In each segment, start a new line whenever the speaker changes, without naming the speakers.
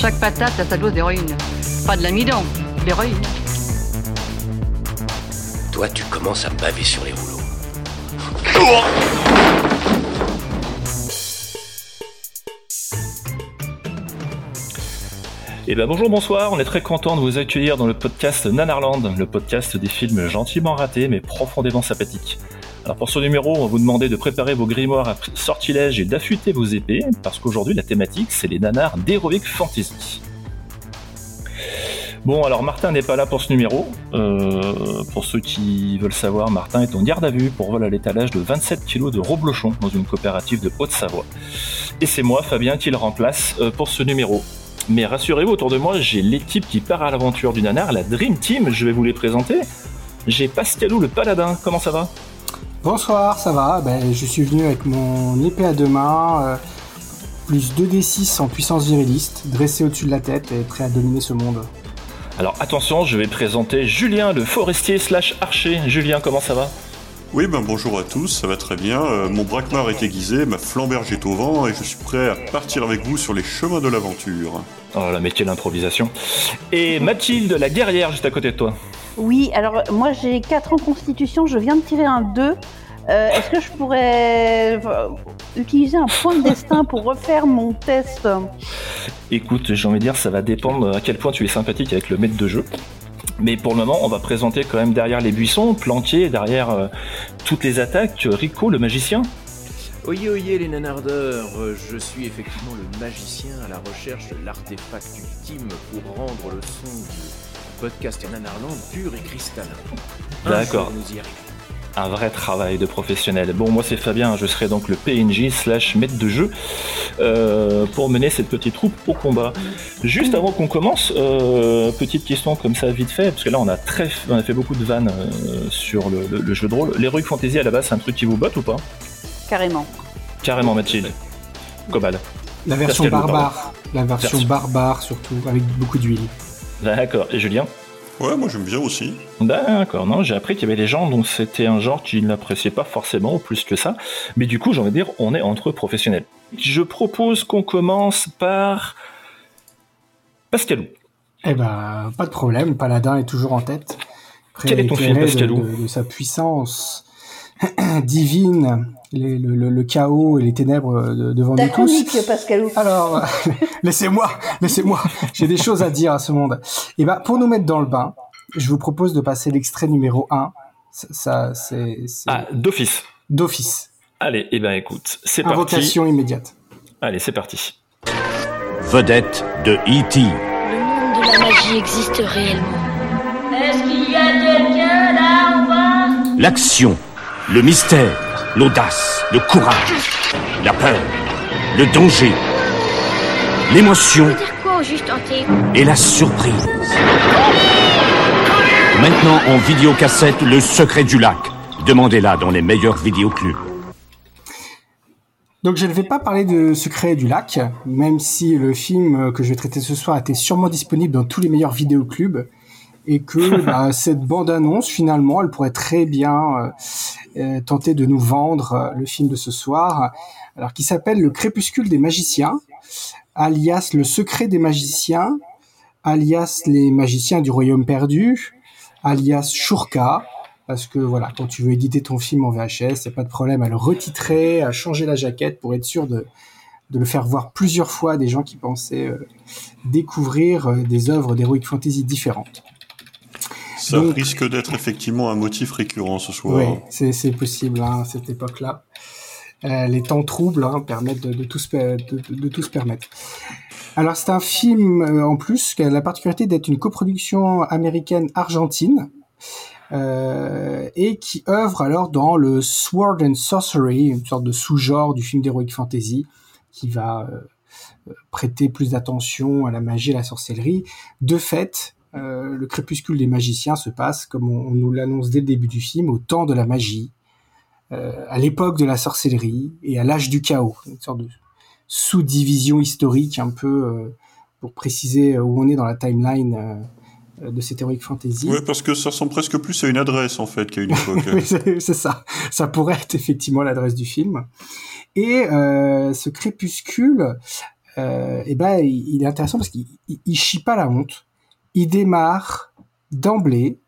Chaque patate a sa dose d'héroïne. Pas de l'amidon, de l'héroïne.
Toi, tu commences à me baver sur les rouleaux.
Eh ben bonjour, bonsoir, on est très content de vous accueillir dans le podcast Nanarland, le podcast des films gentiment ratés mais profondément sympathiques. Alors pour ce numéro, on va vous demander de préparer vos grimoires à sortilèges et d'affûter vos épées, parce qu'aujourd'hui la thématique c'est les nanars d'Heroic Fantasy. Bon, alors Martin n'est pas là pour ce numéro. Euh, pour ceux qui veulent savoir, Martin est en garde à vue pour vol à l'étalage de 27 kg de reblochon dans une coopérative de Haute-Savoie. Et c'est moi, Fabien, qui le remplace euh, pour ce numéro. Mais rassurez-vous, autour de moi, j'ai l'équipe qui part à l'aventure du nanar, la Dream Team, je vais vous les présenter. J'ai Pascalou le paladin, comment ça va?
Bonsoir, ça va? Ben, Je suis venu avec mon épée à deux mains, euh, plus 2d6 en puissance viriliste, dressé au-dessus de la tête et prêt à dominer ce monde.
Alors attention, je vais présenter Julien le forestier slash archer. Julien, comment ça va?
Oui, ben bonjour à tous, ça va très bien. Euh, mon braquemar est aiguisé, ma flamberge est au vent et je suis prêt à partir avec vous sur les chemins de l'aventure.
Oh la métier d'improvisation. Et Mathilde, la guerrière, juste à côté de toi.
Oui, alors moi j'ai 4 en constitution, je viens de tirer un 2. Euh, Est-ce que je pourrais euh, utiliser un point de destin pour refaire mon test?
Écoute, j'ai envie de dire, ça va dépendre à quel point tu es sympathique avec le maître de jeu. Mais pour le moment, on va présenter quand même derrière les buissons, planqués, derrière euh, toutes les attaques, Rico, le magicien.
Oyez, oyez les nanardeurs, je suis effectivement le magicien à la recherche de l'artefact ultime pour rendre le son du podcast Nanarland pur et cristallin.
D'accord.
nous y.
Un vrai travail de professionnel. Bon, moi c'est Fabien, je serai donc le PNJ slash maître de jeu euh, pour mener cette petite troupe au combat. Juste avant qu'on commence, euh, petite question comme ça vite fait, parce que là on a très, on a fait beaucoup de vannes euh, sur le, le- le jeu de rôle. L'Heroic Fantasy à la base c'est un truc qui vous botte ou pas?
Carrément.
Carrément Mathilde. Cobal.
La version
Pascal,
barbare, la version barbare surtout, avec beaucoup d'huile.
D'accord. Et Julien?
Ouais, moi j'aime bien aussi.
D'accord, non, j'ai appris qu'il y avait des gens dont c'était un genre qui n'appréciaient pas forcément ou plus que ça. Mais du coup, j'ai envie de dire, on est entre professionnels. Je propose qu'on commence par Pascalou.
Eh ben, pas de problème, Paladin est toujours en tête. Prêt
Quel est ton film,
de,
Pascalou?
de- de sa puissance divine, les- le, le- le chaos et les ténèbres de- devant nous tous.
chronique, Pascalou.
Alors, laissez-moi, laissez-moi, j'ai des choses à dire à ce monde. Et ben, pour nous mettre dans le bain, je vous propose de passer l'extrait numéro 1. Ça, ça, c'est
Ah, d'office.
d'office.
Allez, eh ben écoute, c'est parti.
Invocation immédiate.
Allez, c'est parti.
Vedette de E.T.
Le monde de la magie existe réellement.
Est-ce qu'il y a quelqu'un là ou pas
L'action, le mystère, l'audace, le courage, la peur, le danger, l'émotion et la surprise. Maintenant en vidéocassette, Le secret du lac. Demandez-la dans les meilleurs vidéoclubs.
Donc je ne vais pas parler de Secret du lac, même si le film euh, que je vais traiter ce soir était sûrement disponible dans tous les meilleurs vidéoclubs et que bah, cette bande-annonce finalement, elle pourrait très bien euh, euh, tenter de nous vendre euh, le film de ce soir, alors qui s'appelle Le Crépuscule des magiciens, alias Le Secret des magiciens, alias Les magiciens du royaume perdu, alias Shurka, parce que voilà, quand tu veux éditer ton film en VHS, c'est pas de problème à le retitrer, à changer la jaquette pour être sûr de, de le faire voir plusieurs fois à des gens qui pensaient euh, découvrir euh, des œuvres d'Heroic Fantasy différentes.
Ça
Donc-
risque d'être effectivement un motif récurrent ce soir.
Oui, c'est c'est possible hein, à cette époque-là. Euh, les temps troubles hein, permettent de, de, tout se, de, tout se permettre. Alors c'est un film euh, en plus qui a la particularité d'être une coproduction américaine-argentine euh, et qui œuvre alors dans le Sword and Sorcery, une sorte de sous-genre du film d'Heroic Fantasy qui va euh, prêter plus d'attention à la magie, à la sorcellerie. De fait, le crépuscule des magiciens se passe, comme on, nous l'annonce dès le début du film, au temps de la magie, à l'époque de la sorcellerie et à l'âge du chaos, une sorte de sous-division historique un peu pour préciser où on est dans la timeline euh, de cette Heroic Fantasy.
Oui, parce que ça ressemble presque plus à une adresse en fait qu'à une époque.
c'est ça. Ça pourrait être effectivement l'adresse du film. Et euh, ce crépuscule, euh, eh ben, il, est intéressant parce qu'il il, chie pas la honte. Il démarre d'emblée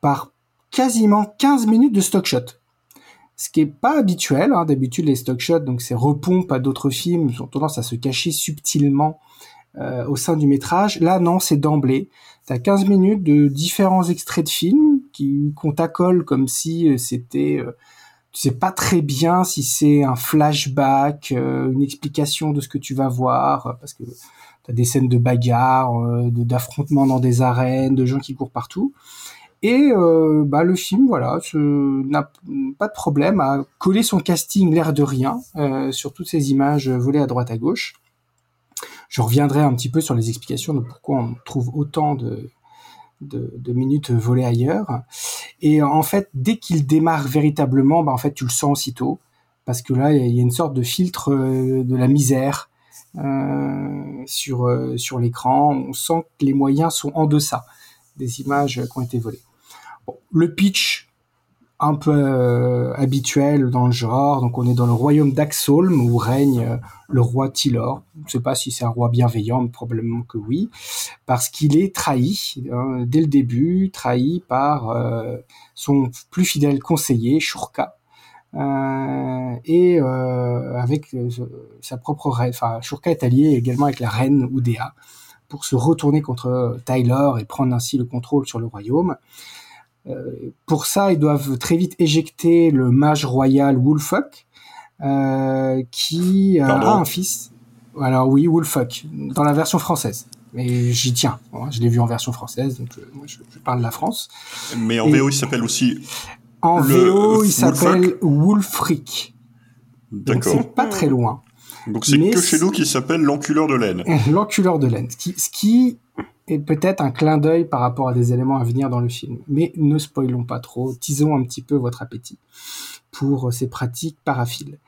par quasiment 15 minutes de stock shot. Ce qui est pas habituel. Hein. D'habitude, les stock shots, donc ces repompes à d'autres films, ont tendance à se cacher subtilement euh, au sein du métrage. Là, non, c'est d'emblée. T'as 15 minutes de différents extraits de films qui qu'on comme si euh, c'était euh, tu sais pas très bien si c'est un flashback, une explication de ce que tu vas voir parce que t'as des scènes de bagarre, d'affrontements dans des arènes, de gens qui courent partout. Et bah, le film, voilà, n'a pas de problème à coller son casting l'air de rien sur toutes ces images volées à droite à gauche. Je reviendrai un petit peu sur les explications de pourquoi on trouve autant de, de, minutes volées ailleurs. Et en fait, dès qu'il démarre véritablement, bah, en fait, tu le sens aussitôt, parce que là, il y a une sorte de filtre euh, de la misère euh, sur, euh, sur l'écran. On sent que les moyens sont en deçà des images qui ont été volées. le pitch, un peu euh, habituel dans le genre. Donc on est dans le royaume d'Axolm où règne euh, le roi Tylor. Je ne sais pas si c'est un roi bienveillant, mais probablement que oui, parce qu'il est trahi hein, dès le début, trahi par euh, son plus fidèle conseiller Shurka. Et avec sa propre reine, enfin Shurka est allié également avec la reine Oudéa pour se retourner contre Tyler et prendre ainsi le contrôle sur le royaume. Euh, pour ça, ils doivent très vite éjecter le mage royal Wolfuck, euh, qui a un fils. Alors oui, Wolfuck, dans la version française. Mais j'y tiens. Hein, je l'ai vu en version française, donc euh, moi je, parle de la France.
Mais en VO, il s'appelle aussi.
En VO, il s'appelle Wolfric. D'accord. C'est pas très loin.
Donc c'est que chez nous qui s'appelle l'enculeur de laine.
l'enculeur de laine. ce qui et peut-être un clin d'œil par rapport à des éléments à venir dans le film. Mais ne spoilons pas trop, tisons un petit peu votre appétit pour ces pratiques paraphiles.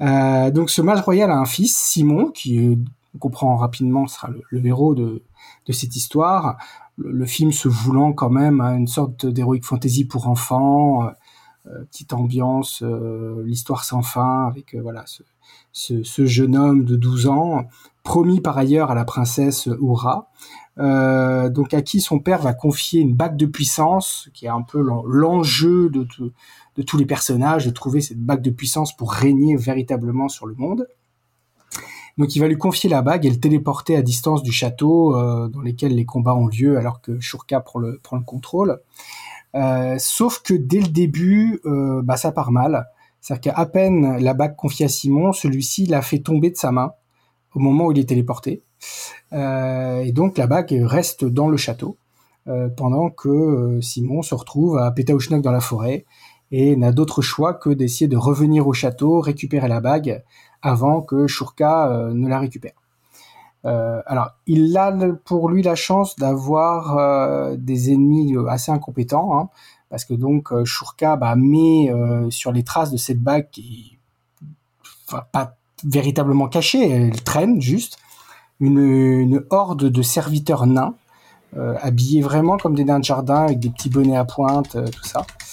Euh, donc ce mage royal a un fils, Simon, qui euh, on comprend rapidement sera le, héros de, de, cette histoire. Le, film se voulant quand même à une sorte d'héroïque fantasy pour enfants, euh, euh petite ambiance, euh, l'histoire sans fin, avec voilà ce, ce, ce, jeune homme de 12 ans, promis par ailleurs à la princesse Oura, euh, donc à qui son père va confier une bague de puissance, qui est un peu l'enjeu de, de, tous les personnages, de trouver cette bague de puissance pour régner véritablement sur le monde. Donc il va lui confier la bague et le téléporter à distance du château euh, dans lequel les combats ont lieu alors que Shurka prend le, contrôle. Euh, sauf que dès le début, euh, bah, ça part mal. C'est-à-dire qu'à peine la bague confiée à Simon, celui-ci l'a fait tomber de sa main au moment où il est téléporté. Euh, et donc la bague reste dans le château pendant que Simon se retrouve à Pétaouchnok dans la forêt et n'a d'autre choix que d'essayer de revenir au château, récupérer la bague avant que Shurka ne la récupère. alors, il a pour lui la chance d'avoir des ennemis assez incompétents, hein, parce que donc Shurka bah, met sur les traces de cette bague qui, pas véritablement cachée, elle traîne juste, une, horde de serviteurs nains, euh, habillés vraiment comme des nains de jardin, avec des petits bonnets à pointe, euh, tout ça, euh,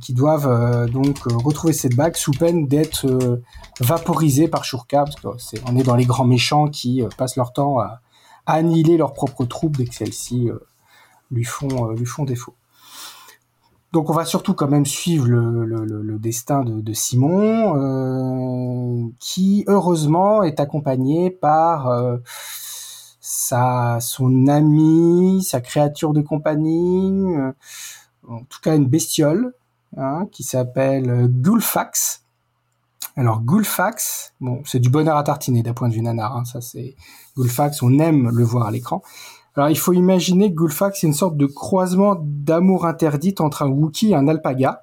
qui doivent donc retrouver cette bague sous peine d'être vaporisés par Shurka, parce qu'on est, dans les grands méchants qui passent leur temps à, annihiler leurs propres troupes dès que celles-ci lui, font, lui font défaut. Donc on va surtout quand même suivre le, destin de, Simon, euh, qui heureusement est accompagné par euh, sa, son ami, sa créature de compagnie, euh, en tout cas une bestiole, hein, qui s'appelle Gulfax. Alors Gulfax, bon, c'est du bonheur à tartiner d'un point de vue nanar, hein, ça c'est Gulfax, on aime le voir à l'écran. Alors il faut imaginer que Gulfax c'est une sorte de croisement d'amour interdite entre un Wookie et un alpaga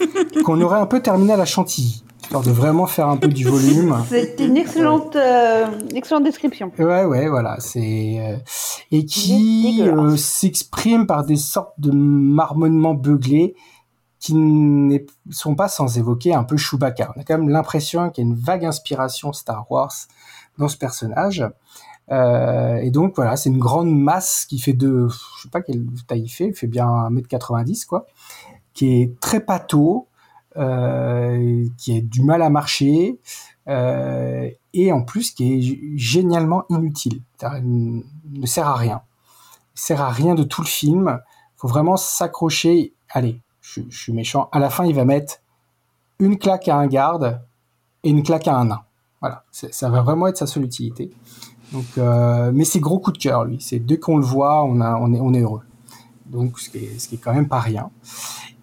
qu'on aurait un peu terminé à la chantilly. Histoire de vraiment faire un peu du volume.
C'est une excellente, euh, excellente description.
Ouais, ouais, voilà, c'est euh, et qui euh, s'exprime par des sortes de marmonnements beuglés qui ne sont pas sans évoquer un peu Chewbacca. On a quand même l'impression qu'il y a une vague inspiration Star Wars dans ce personnage. Euh, et donc voilà, c'est une grande masse qui fait de, je sais pas quelle taille il fait, il fait bien 1m90 quoi, qui est très pâteau, euh, qui a du mal à marcher, euh, et en plus qui est génialement inutile. Il ne sert à rien. Il sert à rien de tout le film. faut vraiment s'accrocher. Allez, je, suis méchant. À la fin, il va mettre une claque à un garde et une claque à un nain. Voilà, ça va vraiment être sa seule utilité. Donc, euh, mais c'est gros coup de cœur, lui. C'est dès qu'on le voit, on est heureux. Donc, ce qui est, ce qui est quand même pas rien.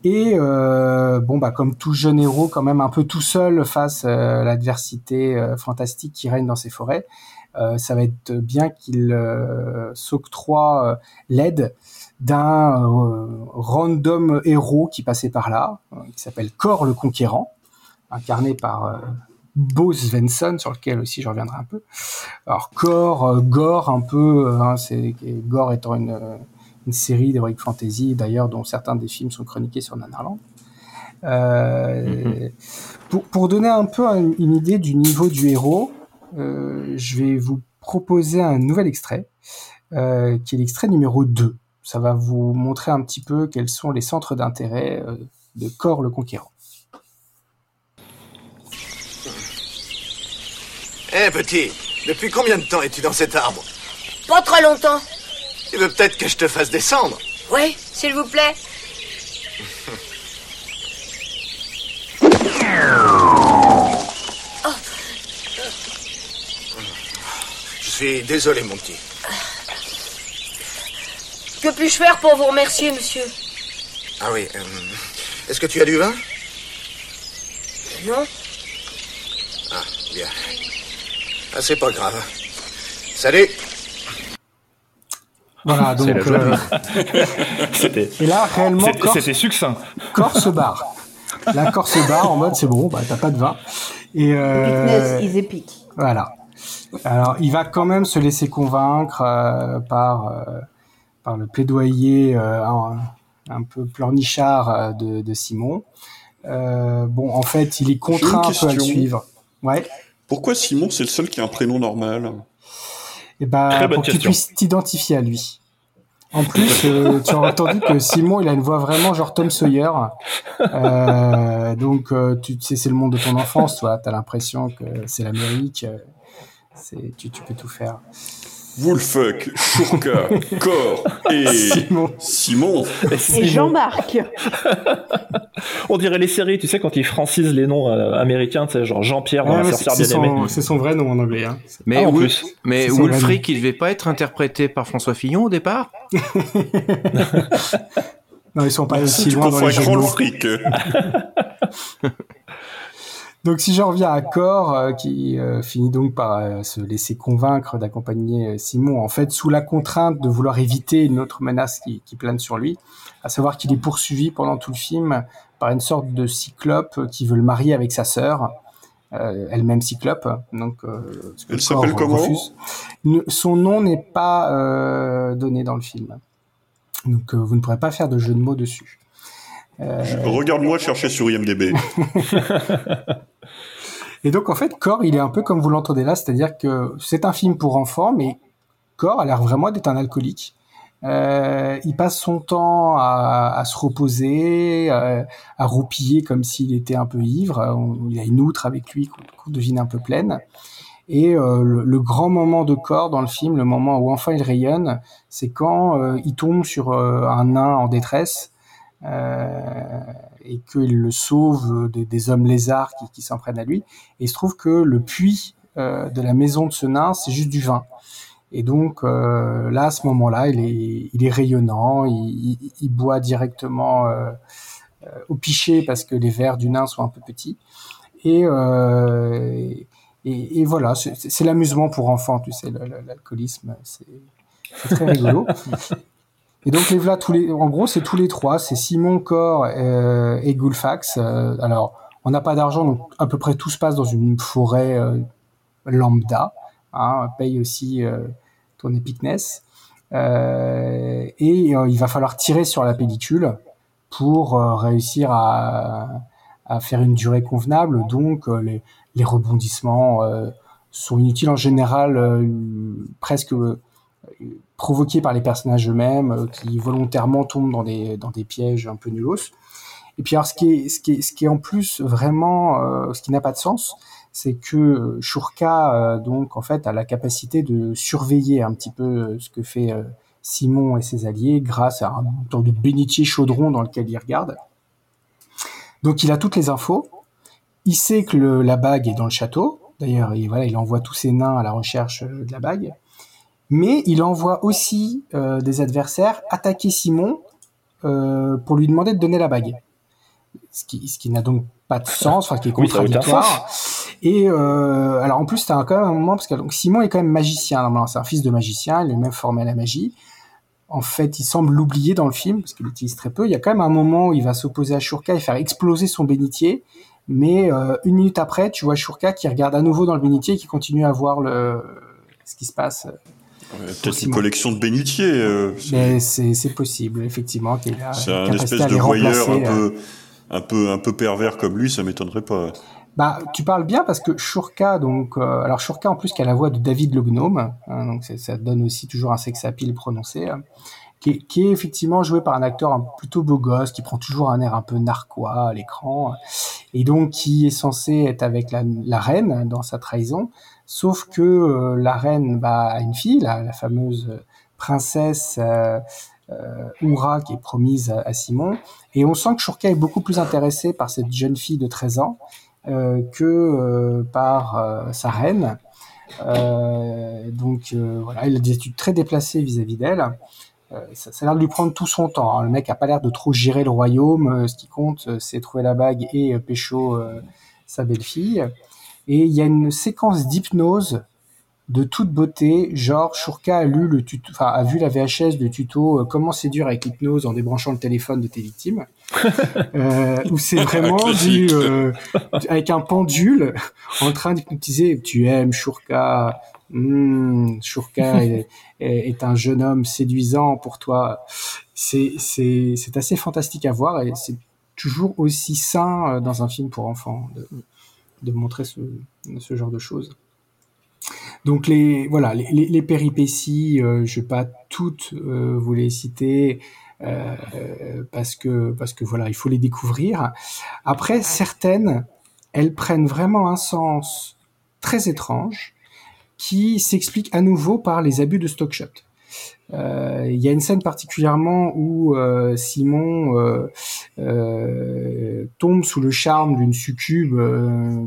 Et euh, bon, bah, comme tout jeune héros, quand même un peu tout seul face à l'adversité euh, fantastique qui règne dans ces forêts, euh, ça va être bien qu'il euh, s'octroie l'aide d'un random héros qui passait par là, qui s'appelle Cor le Conquérant, incarné par Bo Svensson, sur lequel aussi je reviendrai un peu. Alors Gore, Gore un peu, hein, c'est Gore étant une, une série d'heroic fantasy d'ailleurs dont certains des films sont chroniqués sur Nanarland. Euh, mm-hmm. pour, pour, donner un peu une idée du niveau du héros, euh, je vais vous proposer un nouvel extrait, euh, qui est l'extrait numéro 2. Ça va vous montrer un petit peu quels sont les centres d'intérêt euh, de Cor le Conquérant.
Hé hey, petit, depuis combien de temps es-tu dans cet arbre?
Pas très longtemps.
Tu veux peut-être que je te fasse descendre
Oui, s'il vous plaît.
oh. Je suis désolé, mon petit.
Que puis-je faire pour vous remercier, monsieur?
Ah oui. Euh, Est-ce que tu as du vin?
Non.
Ah, bien. Ah, c'est pas grave. Salut
voilà, donc. Euh... et là, réellement,
c'était succinct.
Corps se barre. Là, corps se barre en mode c'est bon, bah, t'as pas de vin. Et
euh... is épique.
Voilà. Alors, il va quand même se laisser convaincre euh, par euh, par le plaidoyer euh, un, un, peu pleurnichard de, de Simon. bon, en fait, il est contraint un peu à le suivre. Ouais.
Pourquoi Simon, c'est le seul qui a un prénom normal?
Et bah, pour que tu puisses t'identifier à lui. En plus, euh, tu as entendu que Simon, il a une voix vraiment genre Tom Sawyer. Euh, donc, euh, tu sais, c'est le monde de ton enfance, toi. T'as l'impression que c'est l'Amérique. Tu, tu peux tout faire.
Woolfuck, Shurka, Cor et
Simon.
Simon.
Et Jean-Marc.
On dirait les séries, tu sais, quand ils francisent les noms euh, américains, tu sais, genre Jean-Pierre dans
Ouais,
la
mais
sorcière
c'est,
bien
son,
aimée.
c'est son vrai nom en anglais. Hein.
Mais,
Ah, en plus.
mais il devait pas être interprété par François Fillon au départ?
Non, ils sont pas aussi
Tu
loin dans les jeux de
Roll
mots.
Fric.
Donc si j'en reviens à Cor, euh, qui euh, finit donc par euh, se laisser convaincre d'accompagner Simon, en fait sous la contrainte de vouloir éviter une autre menace qui, qui plane sur lui, à savoir qu'il est poursuivi pendant tout le film par une sorte de cyclope qui veut le marier avec sa sœur, elle-même cyclope. Donc
Elle s'appelle comment.
Ne- Son nom n'est pas donné dans le film, donc vous ne pourrez pas faire de jeu de mots dessus. Euh,
Regarde-moi chercher sur IMDB.
Et donc en fait, Cor, il est un peu comme vous l'entendez là, c'est-à-dire que c'est un film pour enfants, mais Cor a l'air vraiment d'être un alcoolique. Euh, il passe son temps à, se reposer, à roupiller comme s'il était un peu ivre. Il a une outre avec lui qu'on devine un peu pleine. Et euh, le, grand moment de Cor dans le film, le moment où enfin il rayonne, c'est quand euh, il tombe sur euh, un nain en détresse et qu'il le sauve des, des hommes lézards qui, qui s'en prennent à lui. Et il se trouve que le puits euh, de la maison de ce nain, c'est juste du vin. Et donc euh, là, à ce moment-là, il est, il est rayonnant, il, il- il boit directement euh, euh, au pichet parce que les verres du nain sont un peu petits. Et, euh, et, et voilà, c'est l'amusement pour enfants, tu sais, l'alcoolisme, c'est très rigolo. Et donc les voilà tous les, en gros c'est tous les trois, c'est Simon Cor euh, et Gulfax. Euh, alors On n'a pas d'argent, donc à peu près tout se passe dans une forêt euh, lambda. Hein, paye aussi euh, ton epicness. Euh, et euh, il va falloir tirer sur la pellicule pour réussir à, à faire une durée convenable. Donc les, les rebondissements sont inutiles en général, presque provoqués par les personnages eux-mêmes, euh, qui volontairement tombent dans des, dans des pièges un peu nulos. Et puis alors ce qui est, ce qui est, ce qui est en plus vraiment, euh, ce qui n'a pas de sens, c'est que euh, Shurka, donc en fait, a la capacité de surveiller un petit peu ce que fait Simon et ses alliés grâce à un genre de bénitier chaudron dans lequel il regarde. Donc il a toutes les infos. Il sait que la bague est dans le château. D'ailleurs, il, voilà, il envoie tous ses nains à la recherche de la bague. Mais il envoie aussi euh, des adversaires attaquer Simon euh, pour lui demander de donner la bague. Ce qui, ce qui n'a donc pas de sens, enfin qui est contradictoire. Et euh, alors en plus, t'as quand même un moment parce que donc, Simon est quand même magicien. normalement, C'est un fils de magicien, il est même formé à la magie. En fait, il semble l'oublier dans le film parce qu'il l'utilise très peu. Il y a quand même un moment où il va s'opposer à Shurka et faire exploser son bénitier. Mais euh, une minute après, tu vois Shurka qui regarde à nouveau dans le bénitier et qui continue à voir le ce qui se passe.
Euh, Peut-être une collection de bénitiers. euh, c'est-
Mais c'est c'est possible, effectivement, qu'il a
c'est un espèce
à
de voyeur un
remplacer. euh.
peu, un peu, un peu pervers comme lui, ça m'étonnerait pas.
Bah, tu parles bien parce que Shurka, donc, euh, alors Shurka en plus qui a la voix de David le gnome, hein, donc ça donne aussi toujours un sex appeal prononcé, hein, qui, est, qui est effectivement joué par un acteur un- plutôt beau gosse, qui prend toujours un air un peu narquois à l'écran, et donc qui est censé être avec la, la reine dans sa trahison, sauf que euh, la reine a une fille, la, fameuse princesse euh, euh, Oura qui est promise à, Simon, et on sent que Shurka est beaucoup plus intéressé par cette jeune fille de 13 ans euh, que euh, par euh, sa reine. Euh, donc euh, voilà, il a des attitudes très déplacées vis-à-vis d'elle. Euh, ça, a l'air de lui prendre tout son temps. hein. Le mec a pas l'air de trop gérer le royaume. Euh, ce qui compte, euh, c'est trouver la bague et euh, pécho euh, sa belle-fille. Et il y a une séquence d'hypnose de toute beauté, genre Shurka a lu le tuto, enfin a vu la VHS de tuto euh, comment séduire avec l'hypnose en débranchant le téléphone de tes victimes, euh, où c'est vraiment du, euh, avec un pendule en train d'hypnotiser. Tu aimes Shurka, Hmm, Shurka est, est- est un jeune homme séduisant pour toi. C'est c'est c'est assez fantastique à voir et c'est toujours aussi sain dans un film pour enfants de, de montrer ce, ce genre de choses. Donc les voilà les, les, les péripéties, euh, je vais pas toutes euh, vous les citer euh, parce que parce que voilà il faut les découvrir. Après certaines, elles prennent vraiment un sens très étrange qui s'explique à nouveau par les abus de stock shot. Euh, Il y a une scène particulièrement où euh, Simon euh, tombe sous le charme d'une succube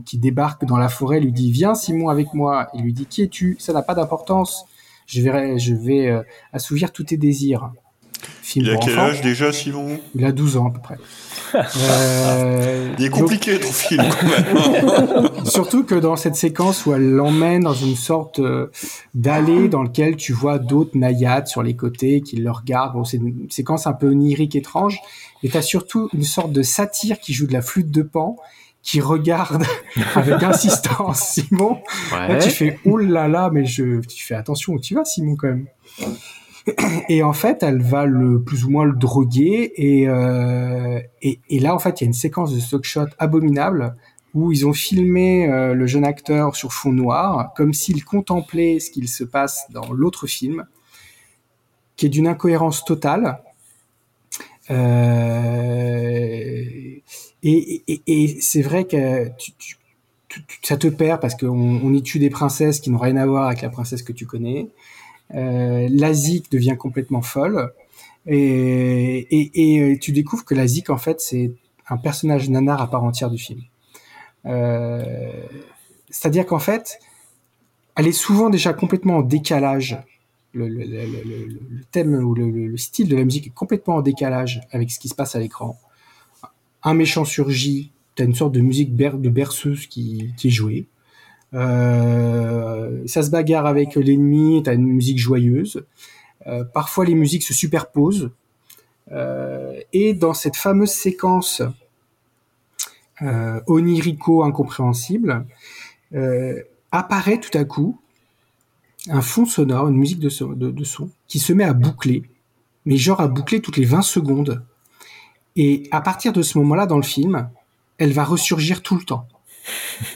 qui débarque dans la forêt, lui dit viens Simon avec moi. Il lui dit qui es-tu? Ça n'a pas d'importance. Je vais, je vais assouvir tous tes désirs. Film
Il a
pour
quel âge déjà, Simon?
Il a 12 ans à peu près. Euh,
Il est
donc-
compliqué ton film quand même.
Surtout que dans cette séquence où elle l'emmène dans une sorte euh, d'allée dans lequel tu vois d'autres naïades sur les côtés qui le regardent. Bon, c'est une séquence un peu onirique, étrange. Et t'as surtout une sorte de satire qui joue de la flûte de pan, qui regarde avec insistance Simon. Là,
Ouais.
tu fais oh là là, mais je, tu fais attention où tu vas, Simon, quand même. Et en fait, elle va le plus ou moins le droguer. Et, euh, et, là, en fait, il y a une séquence de stock shot abominable où ils ont filmé euh, le jeune acteur sur fond noir, comme s'il contemplait ce qu'il se passe dans l'autre film, qui est d'une incohérence totale. Euh, et et, et c'est vrai que tu, tu- tu- ça te perd parce qu'on on y tue des princesses qui n'ont rien à voir avec la princesse que tu connais. Euh, devient complètement folle. Et, et tu découvres que la Zik, en fait, c'est un personnage nanar à part entière du film. Euh, C'est-à-dire qu'en fait, elle est souvent déjà complètement en décalage. Le, thème ou le, le- le style de la musique est complètement en décalage avec ce qui se passe à l'écran. Un méchant surgit, tu as une sorte de musique de berceuse qui, qui est jouée. Euh, ça se bagarre avec l'ennemi, tu as une musique joyeuse. Euh, parfois, les musiques se superposent. Euh, et dans cette fameuse séquence onirico incompréhensible, apparaît tout à coup un fond sonore, une musique de son, de, de son, qui se met à boucler, mais genre à boucler toutes les 20 secondes. Et à partir de ce moment-là dans le film, elle va ressurgir tout le temps.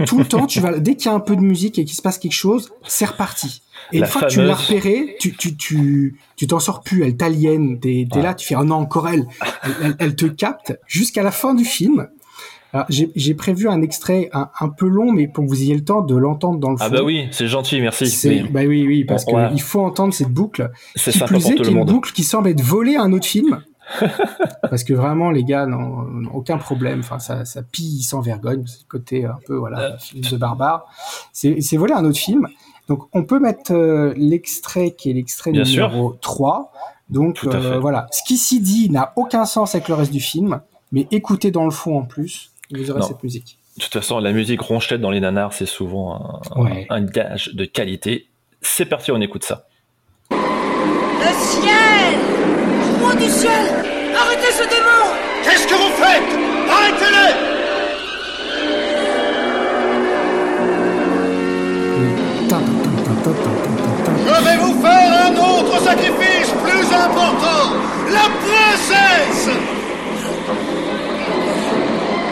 Tout le temps, tu vas, dès qu'il y a un peu de musique et qu'il se passe quelque chose, c'est reparti. Et
La
une fois que tu l'as repérée, tu, tu, tu, tu t'en sors plus, elle t'aliène, t'es, t'es là, tu fais, oh non, encore elle. Elle, elle- elle te capte jusqu'à la fin du film. Alors, J'ai, j'ai prévu un extrait un, un peu long, mais pour que vous ayez le temps de l'entendre dans le fond.
Ah bah oui, c'est gentil, merci.
C'est- bah oui, oui, parce
Bon, voilà.
qu'il faut entendre cette boucle.
C'est
Qui
sympa
plus
pour
est,
tout
qui
le
est une boucle qui semble être volée à un autre film. parce que vraiment, les gars n'ont aucun problème. Enfin, ça, ça pille sans vergogne. C'est le côté un peu,
Euh.
voilà, film de barbare. C'est volé un autre film. Donc, on peut mettre euh, l'extrait qui est l'extrait numéro 3. Donc, euh, voilà. Ce qui s'y dit n'a aucun sens avec le reste du film. Mais écoutez dans le fond en plus, vous aurez
Non.
cette musique.
De toute façon, la musique ronchette dans les nanars, c'est souvent un,
Ouais.
un gage de qualité. C'est parti, on écoute ça.
Le ciel du ciel Arrêtez ce démon.
Qu'est-ce que vous faites? Arrêtez-le! Je vais vous faire un autre sacrifice plus important. La princesse!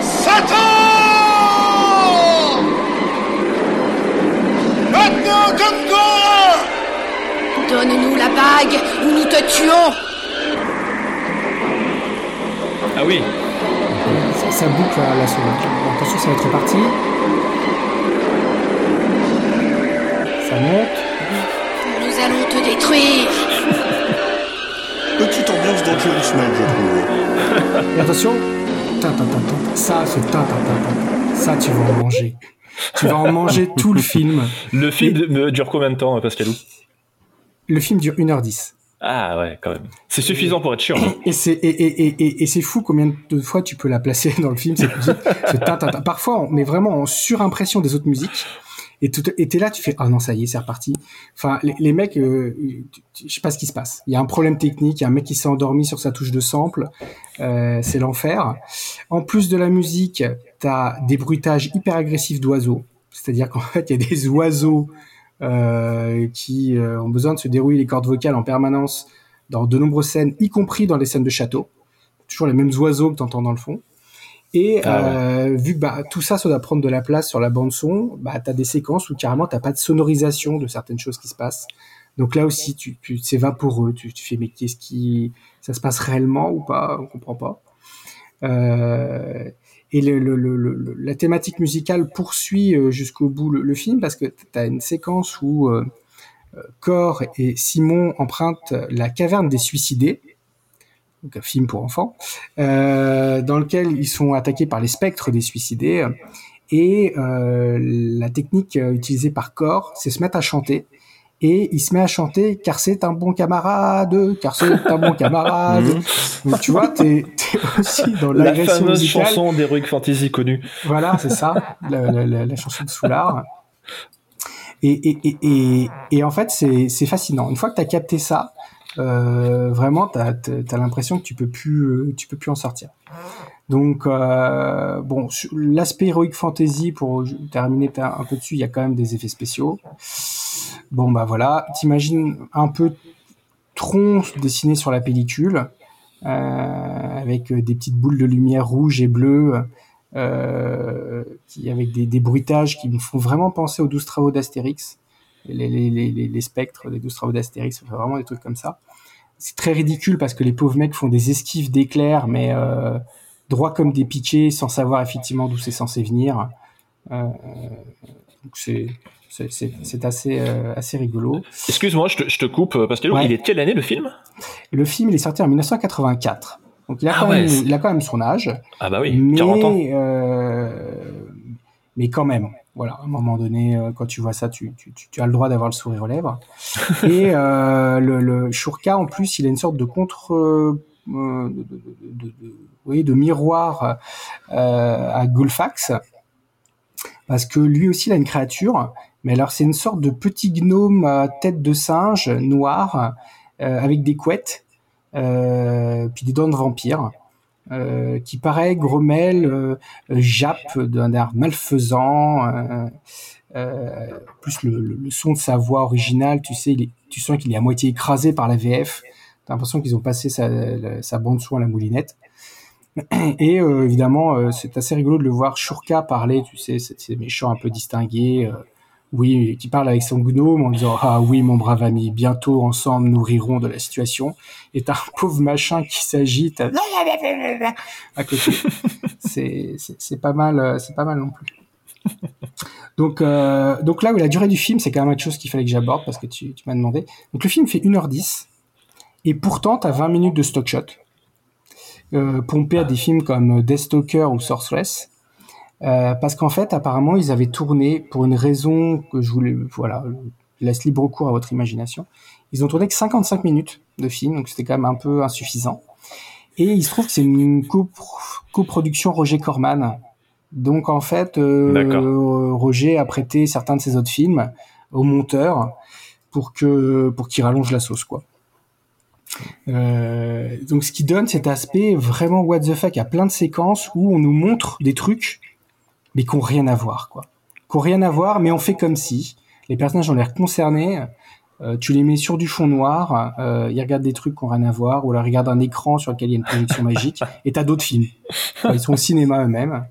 Satan! Maintenant, Gongora
Donne-nous la bague ou nous te tuons
Ah oui,
Ça, ça boucle à la seconde. Bon, attention, ça va être reparti. Ça monte.
Nous allons te détruire
Petite ambiance Man, je trouve.
Et attention. Ta, ta, ta, ta. Ça, c'est ta, ta, ta, ta, ta. Ça, tu vas en manger. Tu vas en manger tout le film.
le film de- dure combien de temps, Pascalou
Le film dure 1h10.
Ah ouais, quand même. C'est suffisant pour être chiant.
Et c'est et, et, et, c'est fou combien de fois tu peux la placer dans le film cette musique. Ce ta, ta. Parfois, on met vraiment en surimpression des autres musiques. Et tout- et t'es là, tu fais ah non ça y est, c'est reparti. Enfin, les, les mecs, euh, tu- tu- je sais pas ce qui se passe. Il y a un problème technique, il y a un mec qui s'est endormi sur sa touche de sample. Euh, c'est l'enfer. En plus de la musique, t'as des bruitages hyper agressifs d'oiseaux. C'est-à-dire qu'en fait, il y a des oiseaux qui euh, ont besoin de se dérouiller les cordes vocales en permanence dans de nombreuses scènes, y compris dans les scènes de château. Toujours les mêmes oiseaux que t'entends dans le fond. Et
Ah ouais.
euh, vu que bah, tout ça, ça doit prendre de la place sur la bande son, bah, t'as des séquences où carrément t'as pas de sonorisation de certaines choses qui se passent. Donc là aussi, tu, tu c'est vaporeux. Tu, tu fais mais qu'est-ce qui, ça se passe réellement ou pas? On comprend pas. Euh, et le, le, le, la thématique musicale poursuit euh, jusqu'au bout le, le film parce que tu as une séquence où euh, euh, Cor et Simon empruntent la caverne des suicidés, donc un film pour enfants, euh, dans lequel ils sont attaqués par les spectres des suicidés. Et euh, la technique euh, utilisée par Cor, c'est se mettre à chanter. Et il se met à chanter car c'est un bon camarade, car c'est un bon camarade. Donc tu vois, t'es es aussi dans
La
l'agression
fameuse
musicale.
chanson d'Heroic Fantasy connue.
Voilà, c'est ça, la, la- la- la chanson de Soulard. Et, et, et, et, et en fait, c'est fascinant. Une fois que tu as capté ça, euh, vraiment, tu as, l'impression que tu peux plus, euh, tu peux plus en sortir. Donc, euh, bon, l'aspect Heroic Fantasy, pour terminer un peu dessus, il y a quand même des effets spéciaux. Bon, bah voilà, t'imagines un peu tronc dessiné sur la pellicule, euh, avec des petites boules de lumière rouge et bleues, euh, avec des, des bruitages qui me font vraiment penser aux 12 travaux d'Astérix. Les, les, les, les, spectres, les 12 travaux d'Astérix, vraiment des trucs comme ça. C'est très ridicule parce que les pauvres mecs font des esquives d'éclairs, mais euh, droit comme des piquets, sans savoir effectivement d'où c'est censé venir. Euh, donc c'est c'est- assez, euh, assez rigolo.
Excuse-moi, je te, je te coupe, euh, Pascalou.
Ouais.
Il est de quelle année le film?
Le film, il est sorti en 1984. Donc il a,
Ah
quand,
ouais,
même, il a quand même son âge.
Ah bah oui,
mais,
40 ans.
euh, mais quand même, voilà, à un moment donné, euh, quand tu vois ça, tu, tu, tu- tu as le droit d'avoir le sourire aux lèvres. Et euh, le, le Shurka, en plus, il a une sorte de contre, de, de, oui, de miroir à Gulfax, parce que lui aussi, il a une créature. Mais alors, c'est une sorte de petit gnome à tête de singe noir, euh, avec des couettes, euh, puis des dents de vampire. euh, qui paraît grommelle, jappe d'un air malfaisant. Plus le, son de sa voix originale, tu sais, tu sens qu'il est à moitié écrasé par la VF. T'as l'impression qu'ils ont passé sa, bande son à la moulinette. Et évidemment, c'est assez rigolo de le voir Shurka parler, tu sais, c'est c'est méchant un peu distingué. euh, oui, qui parle avec son gnome en disant Ah oui, mon brave ami, bientôt ensemble nous rirons de la situation. Et t'as un pauvre machin qui s'agite à à côté. C'est c'est- c'est pas mal, euh, c'est pas mal non plus. Donc, euh, donc là où la durée du film, c'est quand même autre chose qu'il fallait que j'aborde parce que tu, tu m'as demandé. Donc le film fait 1h10 et pourtant t'as 20 minutes de stock shot euh, pompé à des films comme Deathstalker ou Sorceress. Euh, parce qu'en fait, apparemment, ils avaient tourné pour une raison que je voulais, voilà, je laisse libre cours à votre imagination. Ils ont tourné que 55 minutes de film, donc c'était quand même un peu insuffisant. Et il se trouve que c'est une copro- coproduction Roger Corman. Donc en fait, euh,
D'accord.
Roger a prêté certains de ses autres films au monteur pour que pour qu'il rallonge la sauce, quoi. Euh, donc ce qui donne cet aspect vraiment what the fuck. Il y a plein de séquences où on nous montre des trucs, mais qui ont rien à voir, quoi. Qui rien à voir, mais on fait comme si. Les personnages ont l'air concernés. euh, tu les mets sur du fond noir, euh, ils regardent des trucs qui ont rien à voir, ou alors ils regardent un écran sur lequel il y a une projection magique, et t'as d'autres films. Enfin, ils sont au cinéma eux-mêmes.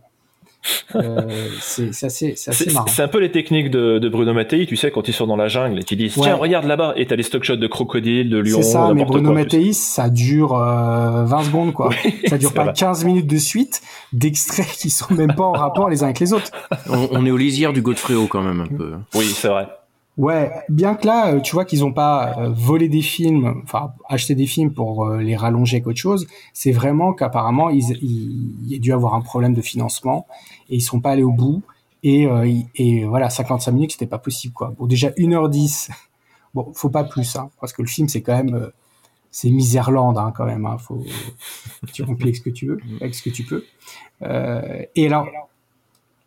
Euh, c'est assez, marrant.
c'est un peu les techniques de, de Bruno Mattei, tu sais, quand ils sont dans la jungle et qu'ils disent
Ouais.
Tiens, regarde là-bas, et t'as les stock shots de crocodiles, de lions,
C'est ça, mais Bruno
quoi.
Mattei, ça dure euh, 20 secondes, quoi. ça dure pas
vrai.
15 minutes de suite d'extraits qui sont même pas en rapport les uns avec les autres.
On, on est aux lisières du Godfréo quand même un peu.
Oui, c'est vrai.
Ouais, bien que là, euh, tu vois qu'ils ont pas euh, volé des films, enfin acheté des films pour les rallonger qu'autre chose. C'est vraiment qu'apparemment il y a dû avoir un problème de financement et ils sont pas allés au bout. Et, euh, et voilà, 55 minutes, c'était pas possible quoi. Bon, déjà 1h10, bon, faut pas plus, hein, parce que le film c'est quand même euh, c'est Miserland hein, quand même. Hein, faut tu remplis avec ce que tu veux, avec ce que tu peux. Euh, et alors,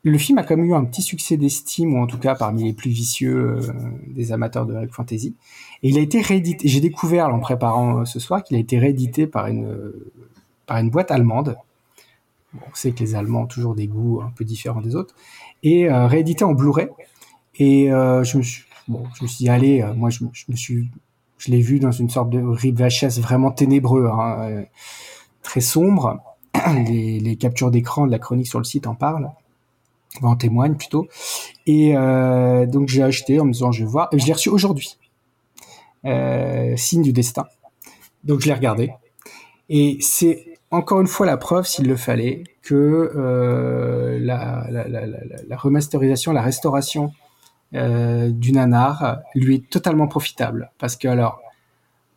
le film a quand même eu un petit succès d'estime, ou en tout cas parmi les plus vicieux euh, des amateurs de Heroic Fantasy. Et il a été réédité. J'ai découvert en préparant euh, ce soir qu'il a été réédité par une euh, par une boîte allemande. On sait que les Allemands ont toujours des goûts un peu différents des autres. Et euh, réédité en Blu-ray. Et euh, je me suis bon, je me suis dit euh, moi je, me- suis je l'ai vu dans une sorte de rip VHS vraiment ténébreux, hein, euh, très sombre. Les, les captures d'écran de la chronique sur le site en parlent en témoigne plutôt. Et euh, donc j'ai acheté en me disant je vais voir. Et je l'ai reçu aujourd'hui. Euh, signe du destin. Donc je l'ai regardé. Et c'est encore une fois la preuve, s'il le fallait, que euh, la, la, la, la, la remasterisation, la restauration euh, du nanar lui est totalement profitable. Parce que alors,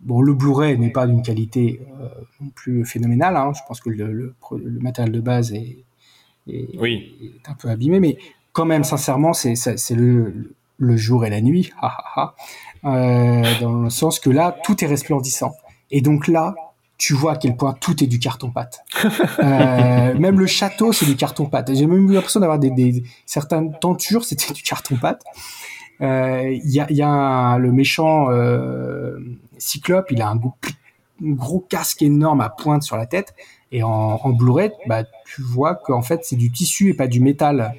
bon, le Blu-ray n'est pas d'une qualité euh, non plus phénoménale. Hein. Je pense que le, le, pro- le matériel de base est, est,
Oui.
est un peu abîmé, mais quand même, sincèrement, c'est le, le jour et la nuit. Euh, dans le sens que là, tout est resplendissant. Et donc là, tu vois à quel point tout est du carton-pâte. Euh, même le château, c'est du carton-pâte. J'ai même eu l'impression d'avoir des, des certaines tentures, c'était du carton-pâte. Euh, Il y a, y a un- le méchant euh, Cyclope, il a un, gros- gros casque énorme à pointe sur la tête. Et en, en Blu-ray, bah, tu vois qu'en fait, c'est du tissu et pas du métal,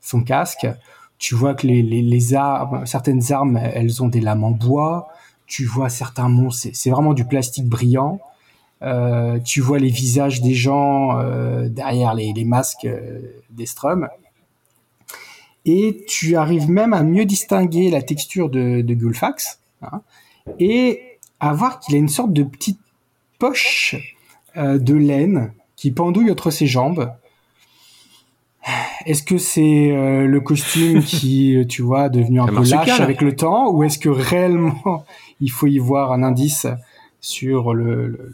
son casque. Tu vois que les, les, les armes, certaines armes, elles ont des lames en bois. Tu vois certains monstres, c'est vraiment du plastique brillant. Euh, tu vois les visages des gens euh, derrière les, les masques euh, des Strum. Et tu arrives même à mieux distinguer la texture de, de Gulfax. hein, et à voir qu'il a une sorte de petite poche euh, de laine qui pendouille entre ses jambes. Est-ce que c'est le costume qui, tu vois, est devenu un peu lâche avec le temps, ou est-ce que réellement il faut y voir un indice sur le-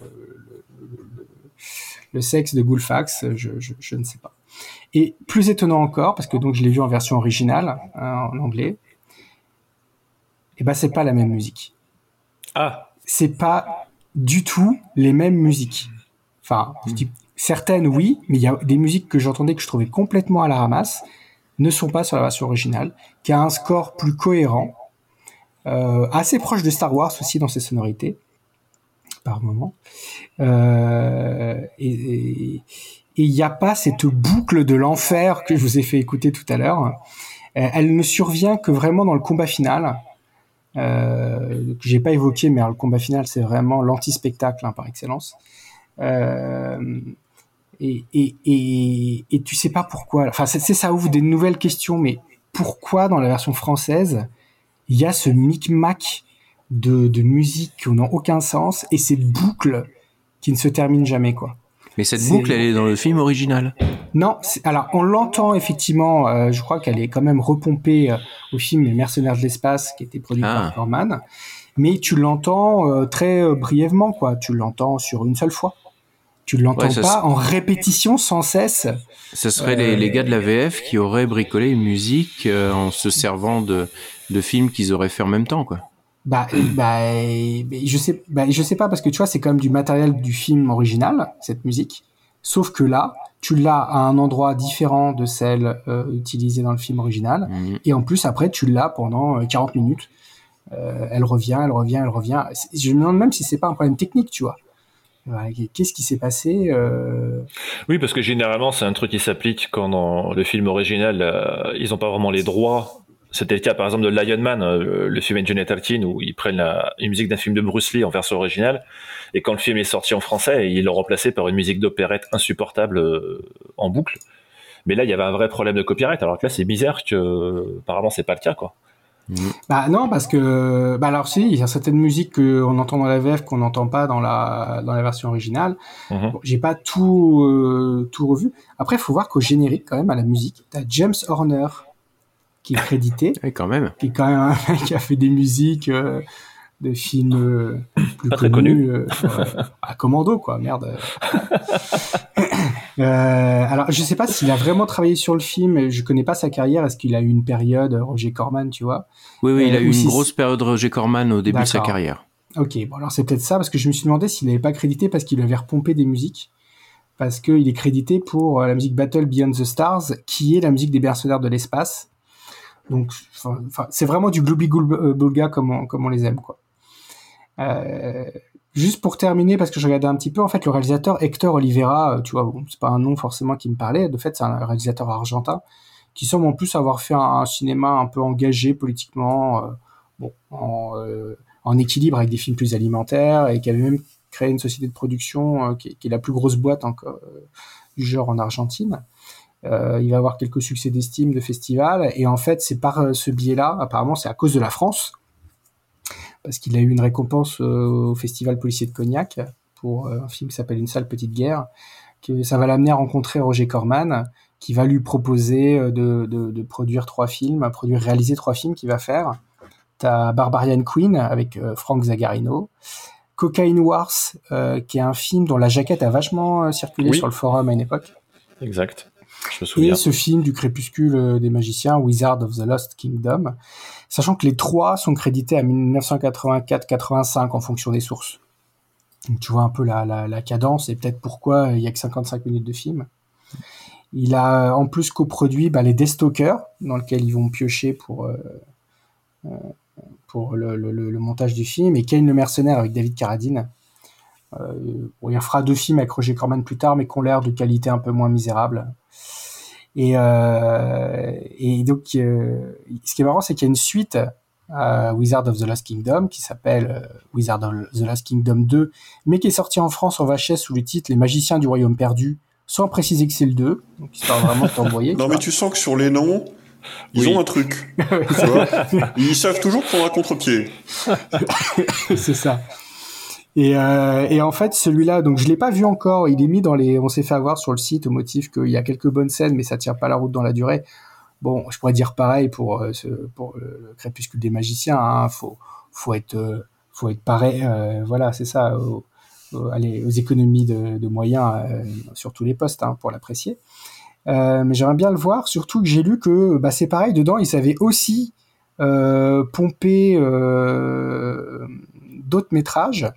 le sexe de Gulfax je, je, je ne sais pas. Et plus étonnant encore, parce que donc je l'ai vu en version originale, hein, en anglais, et ben c'est pas la même musique.
Ah.
C'est pas du tout les mêmes musiques. Enfin, je dis certaines oui, mais il y a des musiques que j'entendais que je trouvais complètement à la ramasse ne sont pas sur la version originale, qui a un score plus cohérent, euh, assez proche de Star Wars aussi dans ses sonorités. Moment. Euh, et il n'y a pas cette boucle de l'enfer que je vous ai fait écouter tout à l'heure. Euh, elle ne survient que vraiment dans le combat final. Euh, que j'ai pas évoqué, mais le combat final, c'est vraiment l'anti-spectacle hein, par excellence. Et, et, et, et, tu sais pas pourquoi. Enfin, c'est ça ouvre des nouvelles questions, mais pourquoi dans la version française il y a ce micmac de, de musique qui n'a aucun sens et ces boucles qui ne se terminent jamais, quoi.
Mais cette boucle, elle est dans le film original.
Non, alors on l'entend effectivement. Euh, je crois qu'elle est quand même repompée euh, au film Les Mercenaires de l'espace, qui était produit par
Ah.
Corman. Mais tu l'entends euh, très brièvement, quoi. Tu l'entends sur une seule fois. Tu l'entends
Ouais,
pas en répétition sans cesse.
Ce serait les, les gars de la VF qui auraient bricolé une musique en se servant de, de films qu'ils auraient fait en même temps, quoi.
Bah, bah, je sais, bah, je sais pas parce que tu vois, c'est quand même du matériel du film original, cette musique. Sauf que là, tu l'as à un endroit différent de celle euh, utilisée dans le film original.
Mhm.
Et en plus, après, tu l'as pendant euh, 40 minutes. Euh, elle revient, elle revient, elle revient. Je me demande même si c'est pas un problème technique, tu vois. Qu'est-ce qui s'est passé euh,
Oui, parce que généralement, c'est un truc qui s'applique quand dans le film original, euh, ils n'ont pas vraiment les droits. C'était le cas, par exemple, de Lion Man, euh, le film Engine 13, où ils prennent la, une musique d'un film de Bruce Lee en version originale. Et quand le film est sorti en français, ils l'ont remplacé par une musique d'opérette insupportable euh, en boucle. Mais là, il y avait un vrai problème de copyright. Alors que là, c'est bizarre que, apparemment, c'est pas le cas, quoi.
Bah non, parce que bah alors si, il y a certaines musiques qu'on entend dans la VF qu'on n'entend pas dans la dans la version originale.
Mhm.
Bon, J'ai pas tout euh, tout revu. Après, il faut voir qu'au générique, quand même, à la musique, t'as James Horner qui est crédité,
Ouais, quand même.
qui est quand même un mec qui a fait des musiques euh, de films euh, plus
Pas très
connus, euh, à Commando, quoi, merde. Euh, alors, je sais pas s'il a vraiment travaillé sur le film. Je connais pas sa carrière. Est-ce qu'il a eu une période Roger Corman, tu vois?
Oui, oui, il a eu une grosse période Roger Corman au début de sa carrière.
Ok, bon alors c'est peut-être ça parce que je me suis demandé s'il n'avait pas crédité parce qu'il avait repompé des musiques. Parce qu'il est crédité pour la musique Battle Beyond the Stars, qui est la musique des mercenaires de l'espace. Donc, c'est vraiment du bulga comme on, comme on les aime, quoi. Euh, juste pour terminer, parce que je regardais un petit peu, en fait, le réalisateur Hector Oliveira, euh, tu vois, c'est pas un nom forcément qui me parlait. De fait, c'est un réalisateur argentin qui semble en plus avoir fait un, cinéma un peu engagé politiquement, euh, en, euh, équilibre avec des films plus alimentaires et qui avait même créé une société de production euh, qui, est, la plus grosse boîte euh, du genre en Argentine. Euh, il va avoir quelques succès d'estime de festival et en fait c'est par euh, ce biais-là, apparemment c'est à cause de la France, parce qu'il a eu une récompense euh, au festival policier de Cognac pour un film qui s'appelle Une sale petite guerre, que ça va l'amener à rencontrer Roger Corman, qui va lui proposer de, de, de produire trois films, à produire réaliser trois films qu'il va faire. T'as Barbarian Queen avec Frank Zagarino, Cocaine Wars, euh, qui est un film dont la jaquette a vachement circulé
Oui.
sur le forum à une époque.
Exact. Je me souviens.
Et ce film du crépuscule euh, des magiciens, Wizard of the Lost Kingdom, sachant que les trois sont crédités à 1984-85 en fonction des sources. Donc tu vois un peu la, la, la cadence et peut-être pourquoi il y a que 55 minutes de film. Il a euh, en plus coproduit bah, les Deathstalkers, dans lequel ils vont piocher pour, euh, euh, pour le, le- le- le montage du film, et Kane le mercenaire avec David Carradine. Euh, bon, il fera deux films avec Roger Corman plus tard, mais qui ont l'air de qualité un peu moins misérable. Et, euh, et donc, euh, ce qui est marrant, c'est qu'il y a une suite à Wizard of the Last Kingdom qui s'appelle euh, Wizard of the Last Kingdom 2, mais qui est sorti en France en VHS sous le titre Les Magiciens du Royaume Perdu, sans préciser que c'est le 2, donc histoire vraiment de t'envoyer.
Non, mais tu sens que sur les noms, ils
Oui.
ont un truc. tu vois? Ils savent toujours prendre un contre-pied.
c'est ça. Et, euh, et en fait, celui-là, donc je l'ai pas vu encore. Il est mis dans les. On s'est fait avoir sur le site au motif qu'il y a quelques bonnes scènes, mais ça tient pas la route dans la durée. Bon, je pourrais dire pareil pour euh, le, le crépuscule des magiciens. Hein. Faut être euh, pareil. voilà, c'est ça. Au- au- aller aux économies de, moyens sur tous les postes hein, pour l'apprécier. Mais j'aimerais bien le voir, surtout que j'ai lu que bah, c'est pareil dedans. Ils avaient aussi pompé euh, d'autres métrages.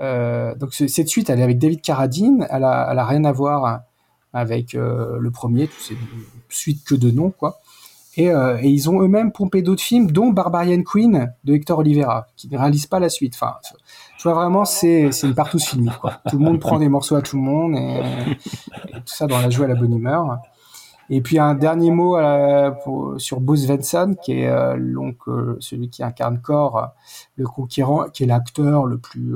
Euh, donc ce- cette suite, elle est avec David Carradine. Elle a, rien à voir avec euh, le premier. C'est une suite que de nom, quoi. Et, euh, et ils ont eux-mêmes pompé d'autres films, dont Barbarian Queen de Hector Oliveira, qui ne réalise pas la suite. Enfin, tu vois vraiment, c'est une partouze filmique. Quoi. Tout le monde prend des morceaux à tout le monde et, tout ça dans la joie et la bonne humeur. Et puis un dernier mot sur Bo Svensson, qui est donc celui qui incarne Cor, le conquérant, qui est l'acteur le plus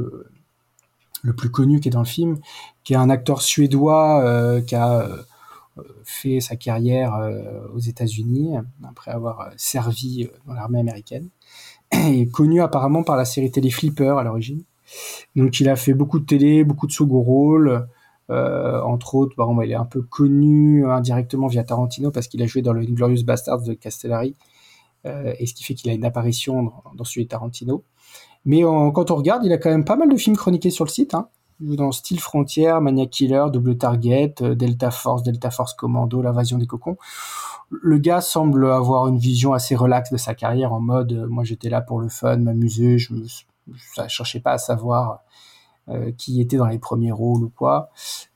le plus connu qui est dans le film, qui est un acteur suédois euh, qui a euh, fait sa carrière euh, aux États-Unis après avoir servi dans l'armée américaine et connu apparemment par la série télé Flipper à l'origine. Donc il a fait beaucoup de télé, beaucoup de second rôles. Euh, entre autres, il est un peu connu indirectement via Tarantino parce qu'il a joué dans le Inglorious Bastards de Castellari, et ce qui fait qu'il a une apparition dans celui de Tarantino. Mais quand on regarde, il a quand même pas mal de films chroniqués sur le site. Hein. Dans Style Frontière, Maniac Killer, Double Target, euh, Delta Force, Delta Force Commando, L'invasion des cocons. Le gars semble avoir une vision assez relaxe de sa carrière en mode euh, moi j'étais là pour le fun, m'amuser, je ne cherchais pas à savoir euh, qui était dans les premiers rôles ou quoi.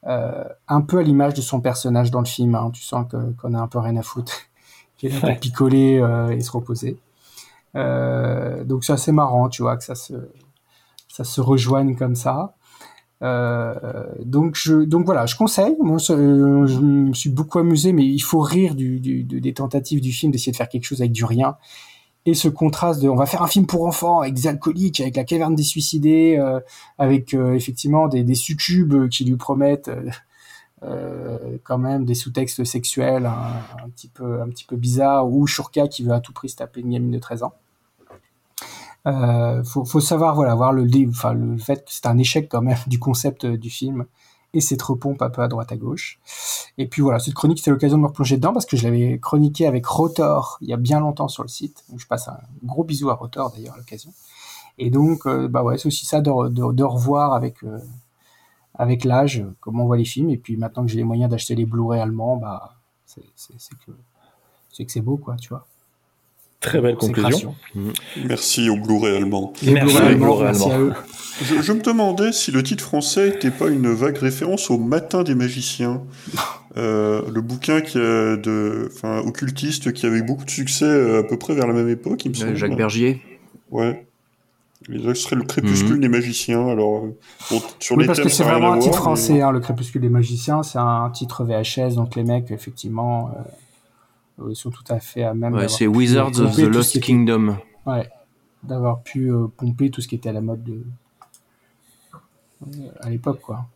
Euh, un peu à l'image de son personnage dans le film, hein. tu sens qu'on a un peu rien à foutre, qu'il est là pour picoler euh, et se reposer. Euh, donc c'est assez marrant, tu vois, que ça se, ça se rejoigne comme ça. Euh, donc je, donc voilà, je conseille. Moi, ça, euh, je me suis beaucoup amusé, mais il faut rire du, du- de- des tentatives du film d'essayer de faire quelque chose avec du rien. Et ce contraste on va faire un film pour enfants avec des alcooliques, avec la caverne des suicidés, avec effectivement des, des succubes qui lui promettent euh, quand même des sous-textes sexuels un, petit peu un petit peu bizarres, ou Shurka qui veut à tout prix se taper une gamine de 13 ans. Euh, faut, savoir voilà voir le, enfin, le fait que c'est un échec quand même du concept du film et cette repompe un peu à droite à gauche. Et puis voilà, cette chronique c'était l'occasion de me replonger dedans parce que je l'avais chroniqué avec Rotor il y a bien longtemps sur le site. Donc je passe un gros bisou à Rotor d'ailleurs l'occasion. Et donc euh, bah ouais, c'est aussi ça de revoir avec euh, avec l'âge euh, comment on voit les films et puis maintenant que j'ai les moyens d'acheter les Blu-ray allemands, bah c'est que c'est que c'est beau quoi, tu vois.
Très belle conclusion.
Consécration.
Merci au Blu-ray
Merci, allemands, Blu-ray merci allemands. à eux.
Je, je me demandais si le titre français n'était pas une vague référence au Matin des magiciens. Euh, le bouquin qui a de, enfin, occultiste qui avait eu beaucoup de succès euh, à peu près vers la même époque, il me semble.
Jacques Bergier.
Ouais. Là, ce serait le crépuscule des magiciens. Alors, euh, bon, sur
oui,
les
parce
thèmes,
que c'est vraiment un titre
voir, mais-
français, hein, le Crépuscule des magiciens, c'est un titre VHS, donc les mecs, effectivement, euh, ils sont tout à fait à même.
Ouais, c'est
pu
Wizards of the Lost
était-
Kingdom.
Ouais, d'avoir pu euh, pomper tout ce qui était à la mode de... euh, à l'époque, quoi.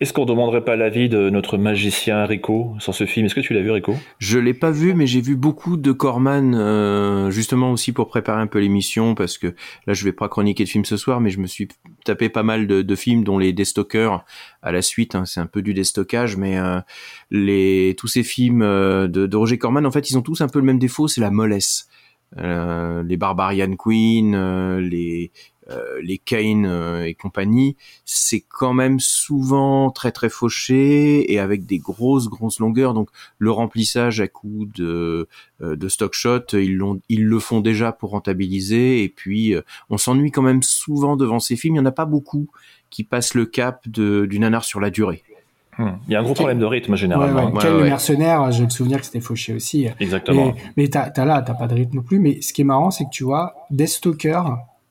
Est-ce qu'on ne demanderait pas l'avis de notre magicien Rico sur ce film? Est-ce que tu l'as vu, Rico?
Je l'ai pas vu, mais j'ai vu beaucoup de Corman, euh, justement aussi pour préparer un peu l'émission, parce que là je vais pas chroniquer de films ce soir, mais je me suis tapé pas mal de, films, dont les Destockers à la suite. hein, c'est un peu du déstockage, mais euh, tous ces films euh, de, de Roger Corman, en fait, ils ont tous un peu le même défaut, c'est la mollesse. Euh, les Barbarian Queen, euh, les euh, les Kane et compagnie, c'est quand même souvent très très fauché et avec des grosses grosses longueurs. Donc le remplissage à coup de de stock shot, ils l'ont ils le font déjà pour rentabiliser et puis on s'ennuie quand même souvent devant ces films. Il y en a pas beaucoup qui passent le cap de du nanar sur la durée.
Hmm. Il y a un gros problème de rythme généralement.
Ouais, ouais. Ken le mercenaire, j'ai le souvenir que c'était fauché aussi.
Exactement.
Mais, mais t'as, t'as là, t'as pas de rythme non plus. Mais ce qui est marrant, c'est que tu vois, Deathstalker,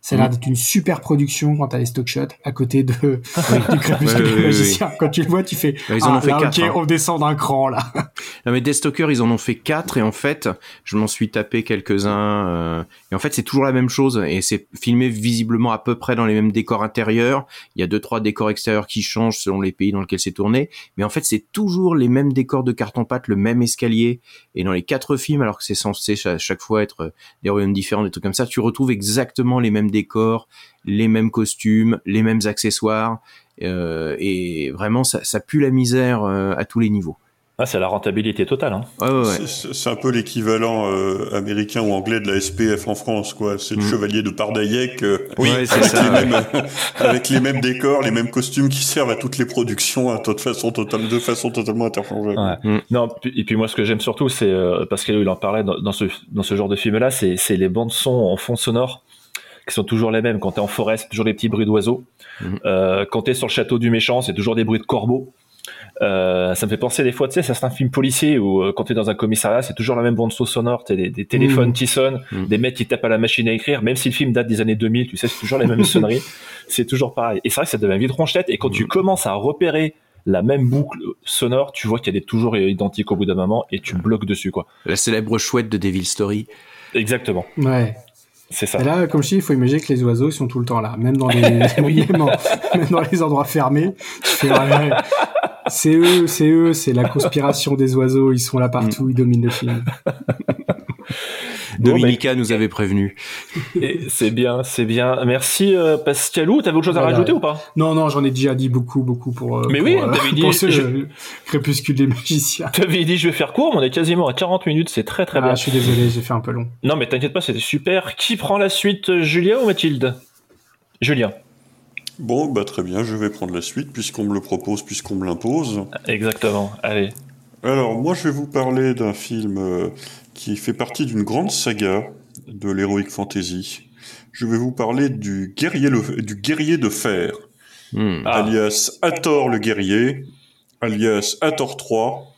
ça a l'air
Mhm.
d'être une super production quand t'as les stock shots à côté de, du crépuscule
Ouais, ouais,
magiciens. Quand tu le vois, tu fais,
Ouais, ils en
ah,
ont fait
là,
quatre,
ok,
hein.
on descend d'un cran, là.
Non mais Deathstalker, ils en ont fait quatre et en fait, je m'en suis tapé quelques-uns euh, et en fait c'est toujours la même chose et c'est filmé visiblement à peu près dans les mêmes décors intérieurs. Il y a deux trois décors extérieurs qui changent selon les pays dans lesquels c'est tourné, mais en fait c'est toujours les mêmes décors de carton pâte, le même escalier et dans les quatre films, alors que c'est censé à chaque fois être euh, des royaumes différents, des trucs comme ça, tu retrouves exactement les mêmes décors, les mêmes costumes, les mêmes accessoires euh, et vraiment ça, ça pue la misère euh, à tous les niveaux.
Ah, c'est la rentabilité totale. Hein.
C'est- C'est un peu l'équivalent euh, américain ou anglais de la SPF en France, quoi. C'est le chevalier de Pardaillec euh,
Mm. Oui,
avec,
ça,
les
ouais.
mêmes, avec les mêmes décors, les mêmes costumes qui servent à toutes les productions hein, de façon, totale, de façon totalement interchangeable.
Ouais. Non, et puis moi, ce que j'aime surtout, c'est euh, parce qu'il en parlait dans, dans ce, dans ce genre de film-là, c'est c'est les bandes son en fond sonore qui sont toujours les mêmes. Quand t'es en forêt, c'est toujours des petits bruits d'oiseaux. Euh, quand t'es sur le château du méchant, c'est toujours des bruits de corbeaux. Euh, ça me fait penser des fois, tu sais, ça c'est un film policier où euh, quand t'es dans un commissariat, c'est toujours la même bande sonore, t'as des, des téléphones
Mmh.
qui sonnent,
Mmh.
des mecs qui tapent à la machine à écrire, même si le film date des années 2000, tu sais, c'est toujours les mêmes sonneries, c'est toujours pareil. Et c'est vrai que ça devient vite ronchette, et quand tu commences à repérer la même boucle sonore, tu vois qu'elle est toujours identique au bout d'un moment, et tu bloques dessus, quoi.
La célèbre chouette de Devil Story.
Exactement.
Ouais.
C'est ça.
Et là, comme je dis, il faut imaginer que les oiseaux ils sont tout le temps là, même dans les, même, en- même dans les endroits fermés. Ouais. C'est eux, c'est eux, c'est la conspiration des oiseaux. Ils sont là partout, ils dominent le film.
Dominica nous avait prévenu.
C'est bien, c'est bien. Merci euh, Pascalou. T'avais autre chose à
Voilà.
rajouter ou pas?
Non, non, j'en ai déjà dit beaucoup, beaucoup pour. euh,
Mais
pour,
oui,
euh,
t'avais dit-
pour ce
je-
euh, crépuscule des magiciens.
T'avais dit je vais faire court, mais on est quasiment à 40 minutes, c'est très très
Ah,
bien.
je suis désolé, j'ai fait un peu long.
Non mais t'inquiète pas, c'était super. Qui prend la suite, Julien ou Mathilde? Julien.
Bon, bah très bien, je vais prendre la suite puisqu'on me le propose, puisqu'on me l'impose.
Exactement, allez.
Alors, moi, je vais vous parler d'un film euh, qui fait partie d'une grande saga de l'heroic fantasy. Je vais vous parler du guerrier, le- du guerrier de fer,
Hmm.
alias Hathor le guerrier, alias Hathor 3,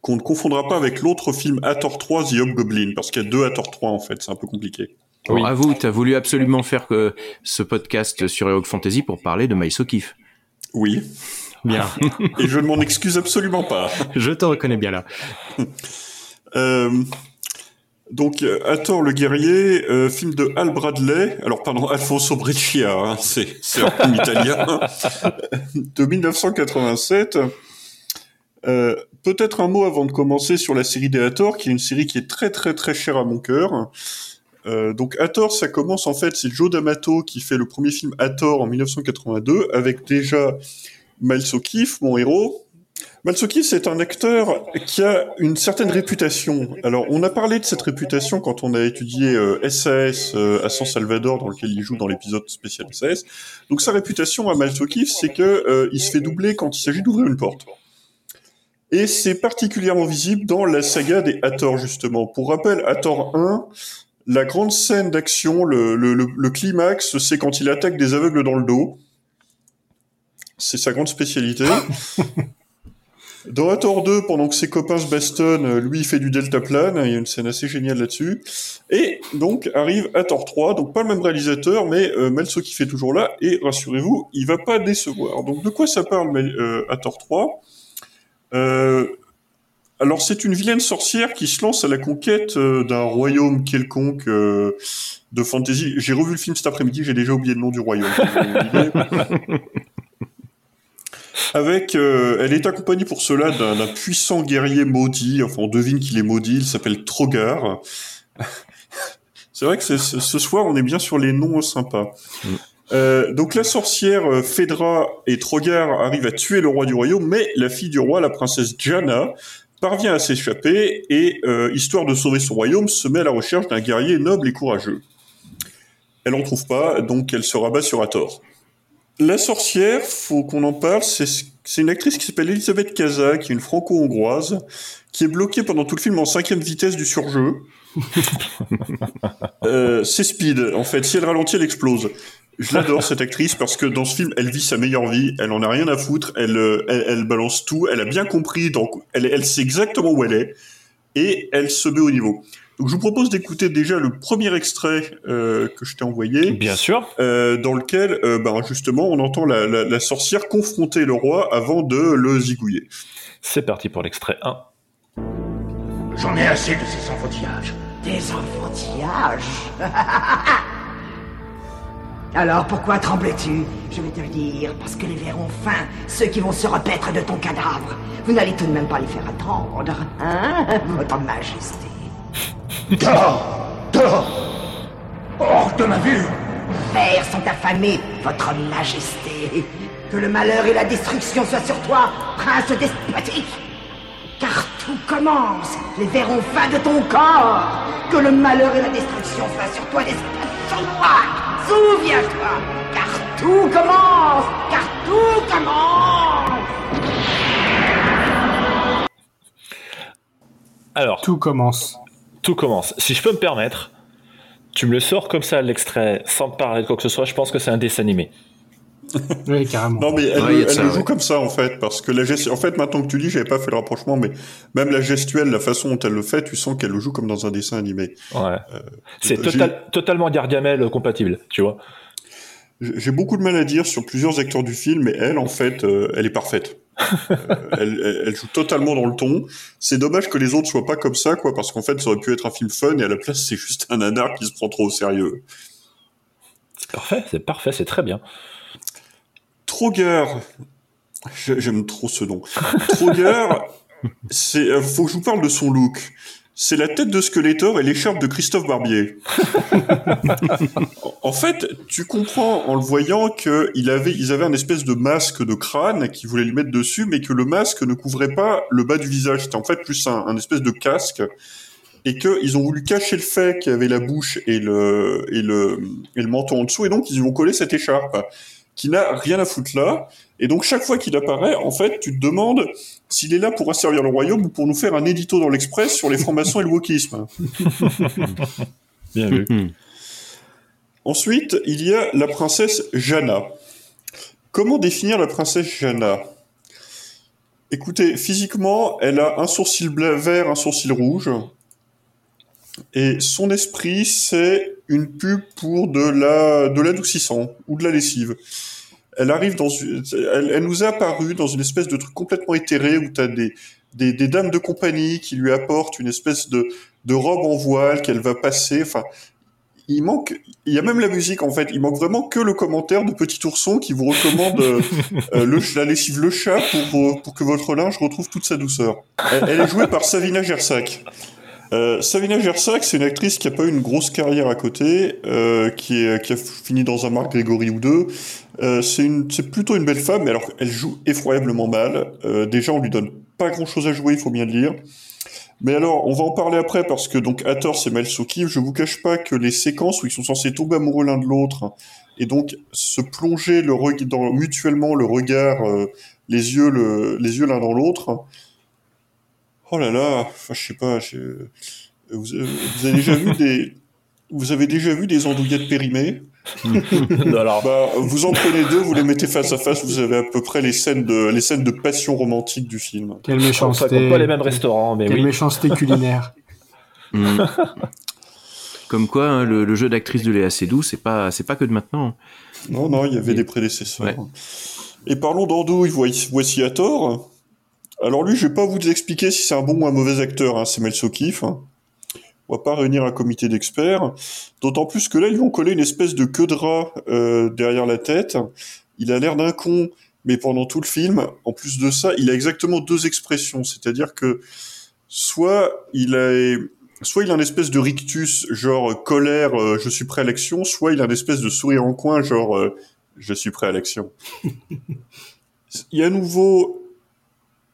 qu'on ne confondra pas avec l'autre film Hathor 3 The Hobgoblin, parce qu'il y a deux Hathor 3 en fait, c'est un peu compliqué.
Bon, avoue, t'as voulu absolument faire que ce podcast sur Heroic Fantasy pour parler de Maïs O'Keefe.
Oui.
Bien.
Et je ne m'en excuse absolument pas.
Je te reconnais bien là.
Euh, donc, euh, Hathor le guerrier, euh, film de Al Bradley, alors pardon, Alfonso Breccia, hein, c'est c'est un film italien, de 1987. Euh, Peut-être un mot avant de commencer sur la série des Hathor, qui est une série qui est très très très chère à mon cœur. Donc Hathor, ça commence en fait, c'est Joe D'Amato qui fait le premier film Hathor en 1982, avec déjà Miles O'Keefe, mon héros, Malsoki, c'est un acteur qui a une certaine réputation. Alors, on a parlé de cette réputation quand on a étudié euh, SAS euh, à San Salvador, dans lequel il joue dans l'épisode spécial SAS. Donc, sa réputation à Malsoki, c'est que euh, il se fait doubler quand il s'agit d'ouvrir une porte. Et c'est particulièrement visible dans la saga des Hathor, justement. Pour rappel, Hathor 1, la grande scène d'action, le, le, le climax, c'est quand il attaque des aveugles dans le dos. C'est sa grande spécialité. Dans Hathor 2, pendant que ses copains se bastonnent, lui il fait du deltaplane, il y a une scène assez géniale là-dessus. Et donc arrive Hathor 3, donc pas le même réalisateur, mais euh, Melso qui fait toujours là, et rassurez-vous, il va pas décevoir. Donc de quoi ça parle Mel- euh, Hathor 3 Euh, Alors c'est une vilaine sorcière qui se lance à la conquête euh, d'un royaume quelconque euh, de fantasy. J'ai revu le film cet après-midi, j'ai déjà oublié le nom du royaume. pour vous donner une idée. Avec, euh, elle est accompagnée pour cela d'un puissant guerrier maudit. Enfin, on devine qu'il est maudit. Il s'appelle Trogar. C'est vrai que ce soir, on est bien sur les noms sympas. Euh, donc la sorcière euh, Phédra et Trogar arrivent à tuer le roi du royaume, mais la fille du roi, la princesse Jana, parvient à s'échapper et, euh, histoire de sauver son royaume, se met à la recherche d'un guerrier noble et courageux. Elle en trouve pas, donc elle se rabat sur Hathor. La sorcière, faut qu'on en parle, c'est une actrice qui s'appelle Elisabeth Kaza, qui est une franco-hongroise, qui est bloquée pendant tout le film en cinquième vitesse du surjeu. Euh, c'est speed, en fait. Si elle ralentit, elle explose. Je l'adore cette actrice parce que dans ce film, elle vit sa meilleure vie. Elle en a rien à foutre. Elle, euh, elle, elle balance tout. Elle a bien compris. Donc, elle, elle sait exactement où elle est et elle se met au niveau. Donc, je vous propose d'écouter déjà le premier extrait euh, que je t'ai envoyé.
Bien sûr.
Euh, dans lequel, euh, ben, justement, on entend la, la, la sorcière confronter le roi avant de le zigouiller.
C'est parti pour l'extrait 1.
J'en ai assez de ces enfantillages.
Des enfantillages Alors pourquoi trembles-tu? Je vais te le dire, parce que les vers ont faim, ceux qui vont se repaître de ton cadavre. Vous n'allez tout de même pas les faire attendre, hein? Votre majesté.
Dehors Dehors Hors de ma vue
vers sont affamés, votre majesté. Que le malheur et la destruction soient sur toi, prince despotique. Car tout commence. Les vers ont faim de ton corps. Que le malheur et la destruction soient sur toi, sournois. Souviens-toi, car tout commence. Car tout commence.
Alors.
Tout commence.
Tout commence. Si je peux me permettre, tu me le sors comme ça, l'extrait, sans parler de quoi que ce soit, je pense que c'est un dessin animé.
Oui, carrément.
Non, mais elle,
Ouais, ça,
le
ouais.
joue comme ça, en fait, parce que la gest... En fait, maintenant que tu dis, j'avais pas fait le rapprochement, mais même la gestuelle, la façon dont elle le fait, tu sens qu'elle le joue comme dans un dessin animé.
Ouais. C'est total- totalement Gargamel compatible, tu vois.
J'ai j'ai beaucoup de mal à dire sur plusieurs acteurs du film, mais elle, en fait, euh, elle est parfaite. Euh, elle, elle- elle joue totalement dans le ton. C'est dommage que les autres soient pas comme ça, quoi, parce qu'en fait, ça aurait pu être un film fun, et à la place, c'est juste un nanar qui se prend trop au sérieux.
C'est parfait, c'est parfait, c'est très bien.
Troger, j'aime trop ce nom. Troger, c'est, euh, faut que je vous parle de son look. C'est la tête de Skeletor et l'écharpe de Christophe Barbier. En- fait, tu comprends en le voyant que il avait, ils avaient un espèce de masque de crâne qu'ils voulaient lui mettre dessus, mais que le masque ne couvrait pas le bas du visage. C'était en fait plus un, un espèce de casque. Et qu'ils ont voulu cacher le fait qu'il y avait la bouche et le, et le, et le menton en dessous, et donc ils lui ont collé cette écharpe qui n'a rien à foutre là. Et donc chaque fois qu'il apparaît, en fait, tu te demandes s'il est là pour asservir le royaume ou pour nous faire un édito dans l'Express sur les francs-maçons et le wokisme.
Bien vu.
Ensuite, il y a la princesse Jana. Comment définir la princesse Jana? Écoutez, physiquement, elle a un sourcil vert, un sourcil rouge. Et son esprit, c'est une pub pour de la de l'adoucissant ou de la lessive. Elle arrive dans une, elle, elle nous est apparue dans une espèce de truc complètement éthéré où tu as des, des, des dames de compagnie qui lui apportent une espèce de, de robe en voile qu'elle va passer. Enfin, il manque, il y a même la musique en fait. Il manque vraiment que le commentaire de Petit Ourson qui vous recommande euh, euh, le, la lessive le chat pour, pour que votre linge retrouve toute sa douceur. Elle, elle est jouée par Savina Gersac. Euh, Savina Gersac, c'est une actrice qui a pas eu une grosse carrière à côté, euh, qui, est, qui a fini dans un Marc Grégory ou deux. Euh, c'est plutôt une belle femme, mais alors elle joue effroyablement mal. Euh, déjà, on lui donne pas grand chose à jouer, il faut bien le dire. Mais alors, on va en parler après parce que donc Hathor c'est Mel Sokiv. Je vous cache pas que les séquences où ils sont censés tomber amoureux l'un de l'autre et donc se plonger le dans, mutuellement le regard, euh, les yeux, le, les yeux l'un dans l'autre. Oh là là, enfin, je sais pas. je- Vous, euh, vous avez déjà vu des, vous avez déjà vu des andouillettes périmées
Alors,
bah, vous en prenez deux, vous les mettez face à face, vous avez à peu près les scènes de, les scènes de passion romantique du film.
Quelle
ça
méchanceté.
compte pas les mêmes restaurants, mais
Quelle
oui.
méchanceté culinaire.
Mm. Comme quoi, hein, le, le jeu d'actrice de Léa Seydoux, c'est pas, c'est pas que de maintenant.
Non, non, il y avait des prédécesseurs. Et parlons d'Andouille, voici, voici Hathor. Alors lui, je vais pas vous expliquer si c'est un bon ou un mauvais acteur, hein, c'est Mel Sokif. hein. On va pas réunir un comité d'experts. D'autant plus que là, ils vont coller une espèce de queue de rat euh, derrière la tête. Il a l'air d'un con, mais pendant tout le film, en plus de ça, il a exactement deux expressions. C'est-à-dire que soit il a, soit il a une espèce de rictus, genre euh, colère, euh, je suis prêt à l'action, soit il a une espèce de sourire en coin, genre je suis prêt à l'action. Il y a à nouveau,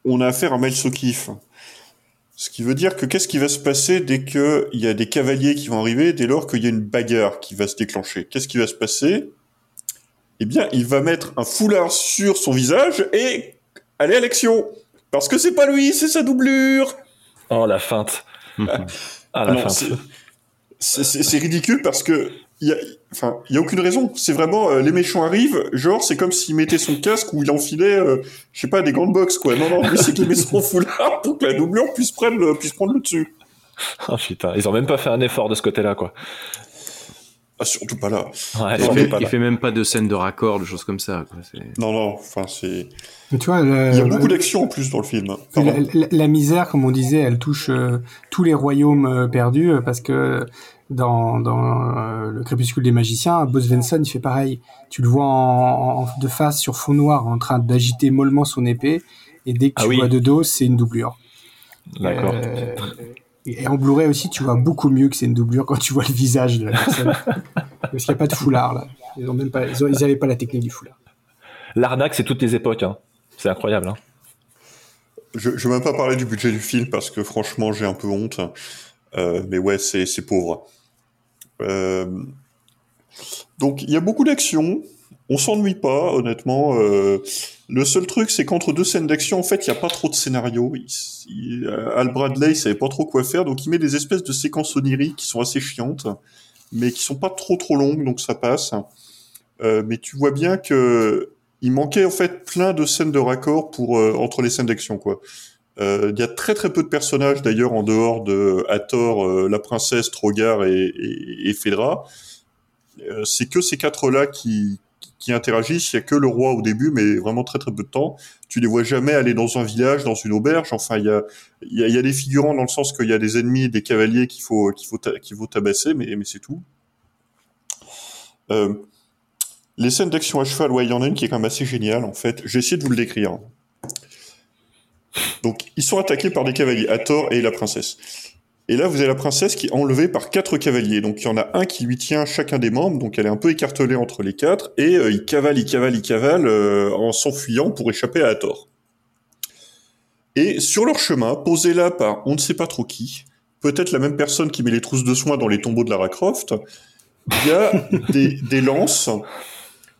on a affaire à Mel Sokif. Ce qui veut dire que qu'est-ce qui va se passer dès qu'il y a des cavaliers qui vont arriver, dès lors qu'il y a une bagarre qui va se déclencher? Qu'est-ce qui va se passer? Eh bien, il va mettre un foulard sur son visage et aller à l'action. Parce que c'est pas lui, c'est sa doublure.
Oh, la feinte. Ah, la
Non,
feinte.
c'est ridicule parce que il y a, enfin, il y a aucune raison. C'est vraiment euh, les méchants arrivent, genre c'est comme s'il mettait son casque ou il enfilait, euh, je sais pas, des gants de boxe quoi. Non non, lui c'est qu'il met son foulard pour que la doublure puisse prendre le, puisse prendre le dessus.
Oh putain, ils ont même pas fait un effort de ce côté-là, quoi.
Ah, surtout pas là.
Ouais,
il, fait,
pas
il
là.
fait même pas de scène de raccord, de choses comme ça. quoi. C'est-
Non non, enfin c'est.
Mais tu vois, le-
Il y a beaucoup d'action en plus dans le film.
la,
Pardon.
la- la misère, comme on disait, elle touche euh, tous les royaumes euh, perdus euh, parce que dans, dans euh, le crépuscule des magiciens, Boss Venson, il fait pareil. Tu le vois en, en- de face sur fond noir en train d'agiter mollement son épée et dès que
Ah
tu
oui.
vois de dos, c'est une doublure.
D'accord.
Euh, et en Blu-ray aussi, tu vois beaucoup mieux que c'est une doublure quand tu vois le visage de la personne. Parce qu'il n'y a pas de foulard là. Ils ont même pas, ils, ont- ils avaient pas la technique du foulard.
L'arnaque, c'est toutes les époques. Hein. C'est incroyable. Hein.
Je, je vais même pas parler du budget du film parce que franchement j'ai un peu honte. Euh, mais ouais, c'est pauvre. Euh, donc il y a beaucoup d'action. On s'ennuie pas, honnêtement. Euh, le seul truc, c'est qu'entre deux scènes d'action, en fait, il y a pas trop de scénario. Euh, Al Bradley, il savait pas trop quoi faire, donc il met des espèces de séquences oniriques qui sont assez chiantes, mais qui sont pas trop trop longues, donc ça passe. Mais tu vois bien que il manquait en fait plein de scènes de raccord entre les scènes d'action quoi. Euh, Il y a très très peu de personnages d'ailleurs en dehors de Hathor, euh, la princesse, Trogar et, et. Euh, c'est que ces quatre-là qui, interagissent. Il y a que le roi au début, mais vraiment très très peu de temps. Tu les vois jamais aller dans un village, dans une auberge. Enfin, il y a, des figurants dans le sens qu'il y a des ennemis, des cavaliers qu'il faut faut tabasser, mais c'est tout. Les scènes d'action à cheval, ouais, il y en a une qui est quand même assez géniale en fait. J'ai essayé de vous le décrire. Donc, ils sont attaqués par des cavaliers, Hathor et la princesse. Et là, vous avez la princesse qui est enlevée par quatre cavaliers. Donc, il y en a un qui lui tient chacun des membres, donc elle est un peu écartelée entre les quatre, et euh, il cavale, il cavale, il cavale euh, en s'enfuyant pour échapper à Hathor. Et sur leur chemin, posé là par on ne sait pas trop qui, peut-être la même personne qui met les trousses de soins dans les tombeaux de Lara Croft, il y a des, des lances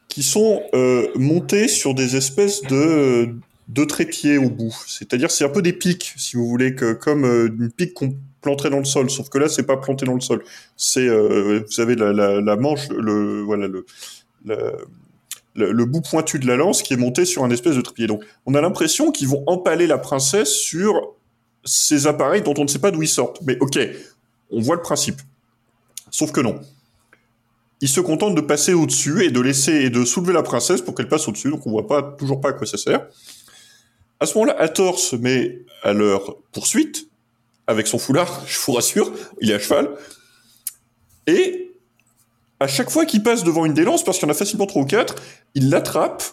qui sont euh, montées sur des espèces de, de trépieds au bout. C'est-à-dire, c'est un peu des pics, si vous voulez, que, comme euh, une pique qu'on planterait dans le sol. Sauf que là, c'est pas planté dans le sol. C'est, euh, vous avez la, manche, le, voilà, le, le, le bout pointu de la lance qui est monté sur un espèce de trépied. Donc, on a l'impression qu'ils vont empaler la princesse sur ces appareils dont on ne sait pas d'où ils sortent. Mais ok, on voit le principe. Sauf que non. Ils se contentent de passer au-dessus et de laisser et de soulever la princesse pour qu'elle passe au-dessus. Donc on voit pas toujours pas à quoi ça sert. À ce moment-là, Hathor se met à leur poursuite avec son foulard. Je vous rassure, il est à cheval. Et à chaque fois qu'il passe devant une des lances, parce qu'il y en a facilement trois ou quatre, il l'attrape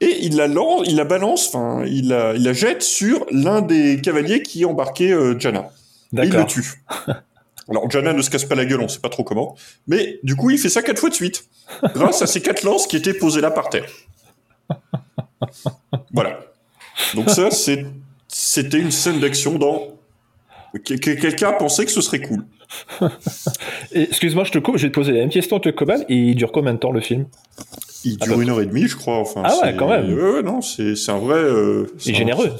et il la lance, il la balance, enfin, il la, il la jette sur l'un des cavaliers qui embarquait euh, Jana. Et il le tue. Alors Jana ne se casse pas la gueule, on sait pas trop comment, mais du coup il fait ça quatre fois de suite, grâce à ces quatre lances qui étaient posées là par terre. Voilà. Donc ça, c'est, c'était une scène d'action dans. que- que Quelqu'un pensait que ce serait cool.
Excuse-moi, je te coupe, je vais te poser la même question, te Coban, et il dure combien de temps le film?
Il dure une heure et demie, je crois. Enfin,
Ah ouais, quand même.
Ouais, non, c'est c'est un vrai. euh,
Il
c'est
est
un-
généreux.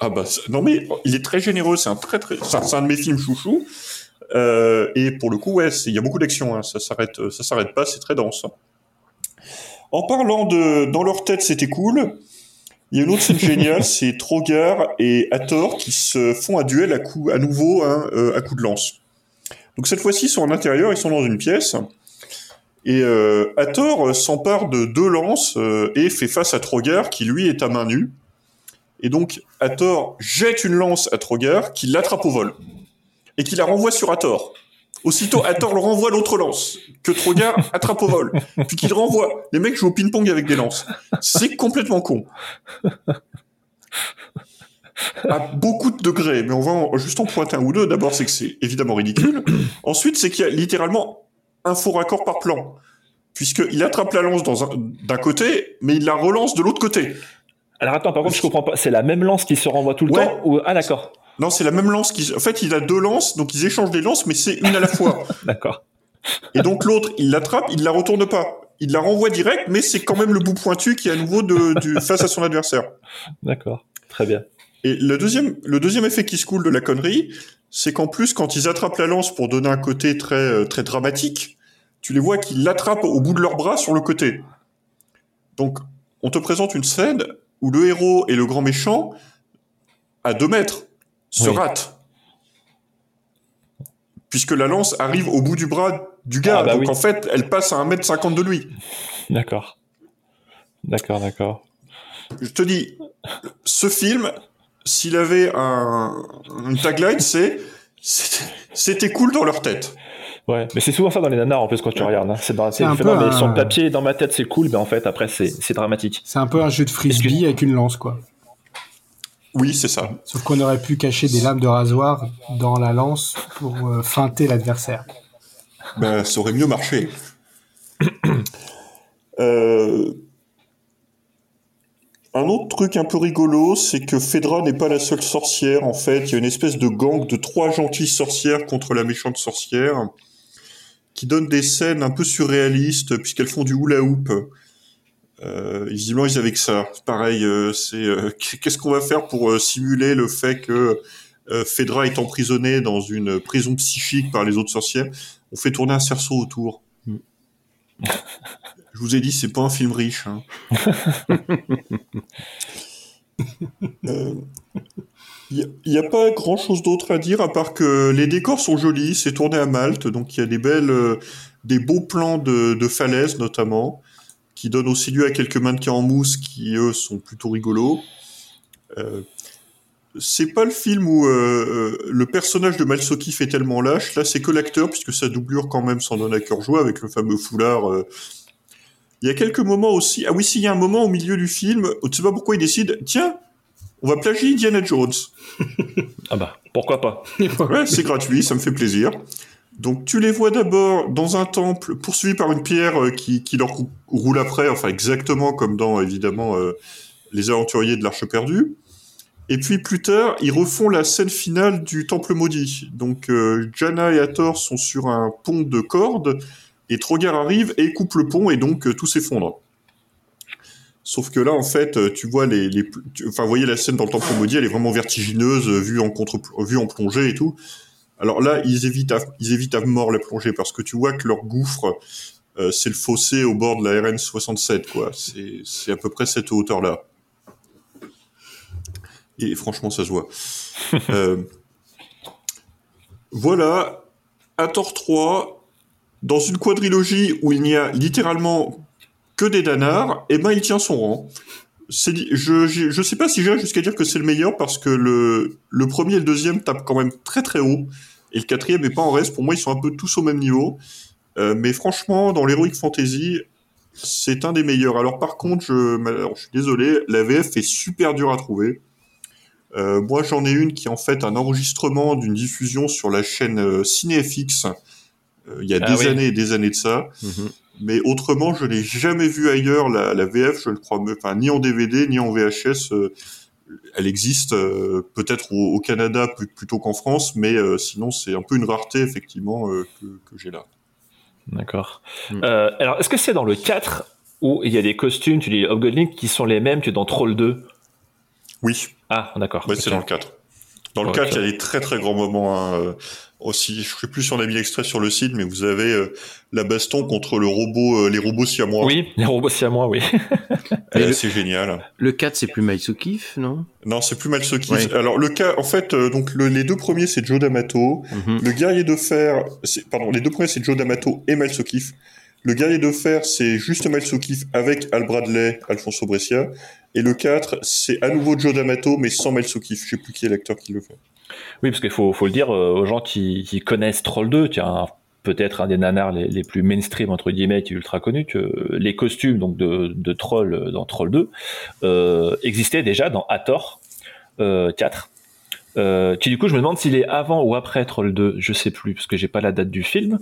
Ah bah non mais il est très généreux. C'est un très très. C'est un, de mes films chouchou. Euh, et pour le coup, ouais, il y a beaucoup d'action. Hein, ça s'arrête, ça s'arrête pas. C'est très dense. En parlant de dans leur tête, c'était cool. Il y a une autre scène géniale, c'est Trogar et Hathor qui se font un duel à coup, à nouveau, hein, euh, à coup de lance. Donc cette fois-ci, ils sont en intérieur, ils sont dans une pièce. Et euh, Hathor euh, s'empare de deux lances euh, et fait face à Trogar qui lui est à main nue. Et donc Hathor jette une lance à Trogar qui l'attrape au vol et qui la renvoie sur Hathor. Aussitôt, Hathor le renvoie l'autre lance que Trogar attrape au vol, puis qu'il renvoie. Les mecs jouent au ping-pong avec des lances. C'est complètement con. À beaucoup de degrés, mais on va en- juste en pointer un ou deux. D'abord, c'est que c'est évidemment ridicule. Ensuite, c'est qu'il y a littéralement un faux raccord par plan. Puisqu'il attrape la lance d'un côté, mais il la relance de l'autre côté.
Alors attends, par contre, je comprends pas. C'est la même lance qui se renvoie tout le
Ouais.
temps ou... Ah d'accord.
Non, c'est la même lance qui. En fait, il a deux lances, donc ils échangent des lances, mais c'est une à la fois.
D'accord.
Et donc l'autre, il l'attrape, il la retourne pas. Il la renvoie direct, mais c'est quand même le bout pointu qui est à nouveau de, du, face à son adversaire.
D'accord. Très bien.
Et le deuxième, le deuxième effet qui se coule de la connerie, c'est qu'en plus, quand ils attrapent la lance pour donner un côté très, euh, très dramatique, tu les vois qu'ils l'attrapent au bout de leurs bras sur le côté. Donc, on te présente une scène où le héros et le grand méchant, à deux mètres, se
Oui.
ratent. Puisque la lance arrive au bout du bras du gars.
Ah, bah
donc,
oui.
en fait, elle passe à 1m50 de lui.
D'accord. D'accord, d'accord.
Je te dis, ce film, s'il avait un, une tagline, c'est c'était- cool dans leur tête.
Ouais, mais c'est souvent ça dans les nanars en plus quand tu regardes. hein. C'est
un peu
non, mais
un-
sur le papier, dans ma tête, c'est cool, mais en fait, après, c'est c'est dramatique.
C'est un peu un jeu de frisbee avec une lance, quoi.
Oui, c'est ça.
Sauf qu'on aurait pu cacher des lames de rasoir dans la lance pour euh, feinter l'adversaire.
Ben, ça aurait mieux marché. Euh, Un autre truc un peu rigolo, c'est que Phaedra n'est pas la seule sorcière. En fait, il y a une espèce de gang de trois gentilles sorcières contre la méchante sorcière, qui donne des scènes un peu surréalistes puisqu'elles font du hula hoop. Euh, visiblement, ils avaient que ça. Pareil, euh, c'est euh, qu'est-ce qu'on va faire pour euh, simuler le fait que Phaedra est emprisonnée dans une prison psychique par les autres sorcières? On fait tourner un cerceau autour. Je vous ai dit, c'est pas un film riche. Hein. Il n'y a, pas grand chose d'autre à dire à part que les décors sont jolis, c'est tourné à Malte, donc il y a des belles, euh, des beaux plans de, de falaises notamment, qui donnent aussi lieu à quelques mannequins en mousse qui eux sont plutôt rigolos. Euh, c'est pas le film où euh, le personnage de Malsoki fait tellement lâche, là c'est que l'acteur puisque sa doublure quand même s'en donne à cœur joie avec le fameux foulard. Il y a quelques moments aussi, ah oui, s'il y a un moment au milieu du film, tu sais pas pourquoi il décide, tiens, on va plagier Indiana Jones.
ah bah, pourquoi pas?
Ouais, c'est gratuit, ça me fait plaisir. Donc tu les vois d'abord dans un temple poursuivi par une pierre euh, qui, leur roule après, enfin exactement comme dans évidemment euh, les aventuriers de l'Arche perdue. Et puis plus tard, ils refont la scène finale du temple maudit. Donc euh, Jana et Hathor sont sur un pont de cordes et Trogar arrive et coupe le pont et donc tout s'effondre. Sauf que là, en fait, tu vois les, enfin, vous voyez la scène dans le temple maudit, elle est vraiment vertigineuse, vue vue en plongée et tout. Alors là, ils évitent à, ils évitent à mort la plongée parce que tu vois que leur gouffre, euh, c'est le fossé au bord de la RN 67, quoi. C'est, à peu près cette hauteur-là. Et franchement, ça se voit. euh, voilà, Hathor 3, dans une quadrilogie où il n'y a littéralement que des danards, et eh ben il tient son rang. Je, je, sais pas si j'irais jusqu'à dire que c'est le meilleur parce que le, le premier et le deuxième tapent quand même très très haut et le quatrième est pas en reste. Pour moi, ils sont un peu tous au même niveau. Euh, mais franchement, dans l'Heroic Fantasy, c'est un des meilleurs. Alors par contre, je, je suis désolé, la VF est super dure à trouver. Euh, moi, j'en ai une qui est en fait un enregistrement d'une diffusion sur la chaîne euh, CinéFX euh, il y a ah des années et des années de ça. Mhm. Mais autrement, je l'ai jamais vu ailleurs. La, la, VF, je le crois, enfin ni en DVD ni en VHS. Euh, elle existe euh, peut-être au, Canada plutôt qu'en France, mais euh, sinon c'est un peu une rareté effectivement que, que j'ai là.
D'accord. Mm. alors, est-ce que c'est dans le 4 où il y a des costumes, tu dis Hobgoblin, qui sont les mêmes que dans Troll 2
Oui.
Ah, d'accord.
Oui, c'est dans le 4. Dans le 4, il y a des très très grands moments. Hein, aussi, je sais plus si on a mis l'extrait sur le site, mais vous avez euh, la baston contre le robot, euh, les robots siamois.
Oui, les robots siamois, oui.
c'est génial.
Le 4, c'est plus Maïsokif, non?
Non, c'est plus Maïsokif. Alors le cas, en fait, euh, donc les deux premiers c'est Joe D'Amato, mhm. le guerrier de fer, pardon, les deux premiers c'est Joe D'Amato et Malsokif. Le guerrier de fer c'est juste Malsokif avec Al Bradley, Alfonso Brescia, et le 4 c'est à nouveau Joe D'Amato mais sans Malsokif. Je sais plus qui est l'acteur qui le fait.
Oui, parce qu'il faut, faut le dire euh, aux gens qui, qui connaissent Troll 2, tiens, peut-être un des nanars les, plus mainstream entre guillemets qui est ultra connu que les costumes donc de, Troll dans Troll 2 euh, existaient déjà dans Hathor euh, 4 euh, qui du coup je me demande s'il est avant ou après Troll 2 je sais plus parce que j'ai pas la date du film.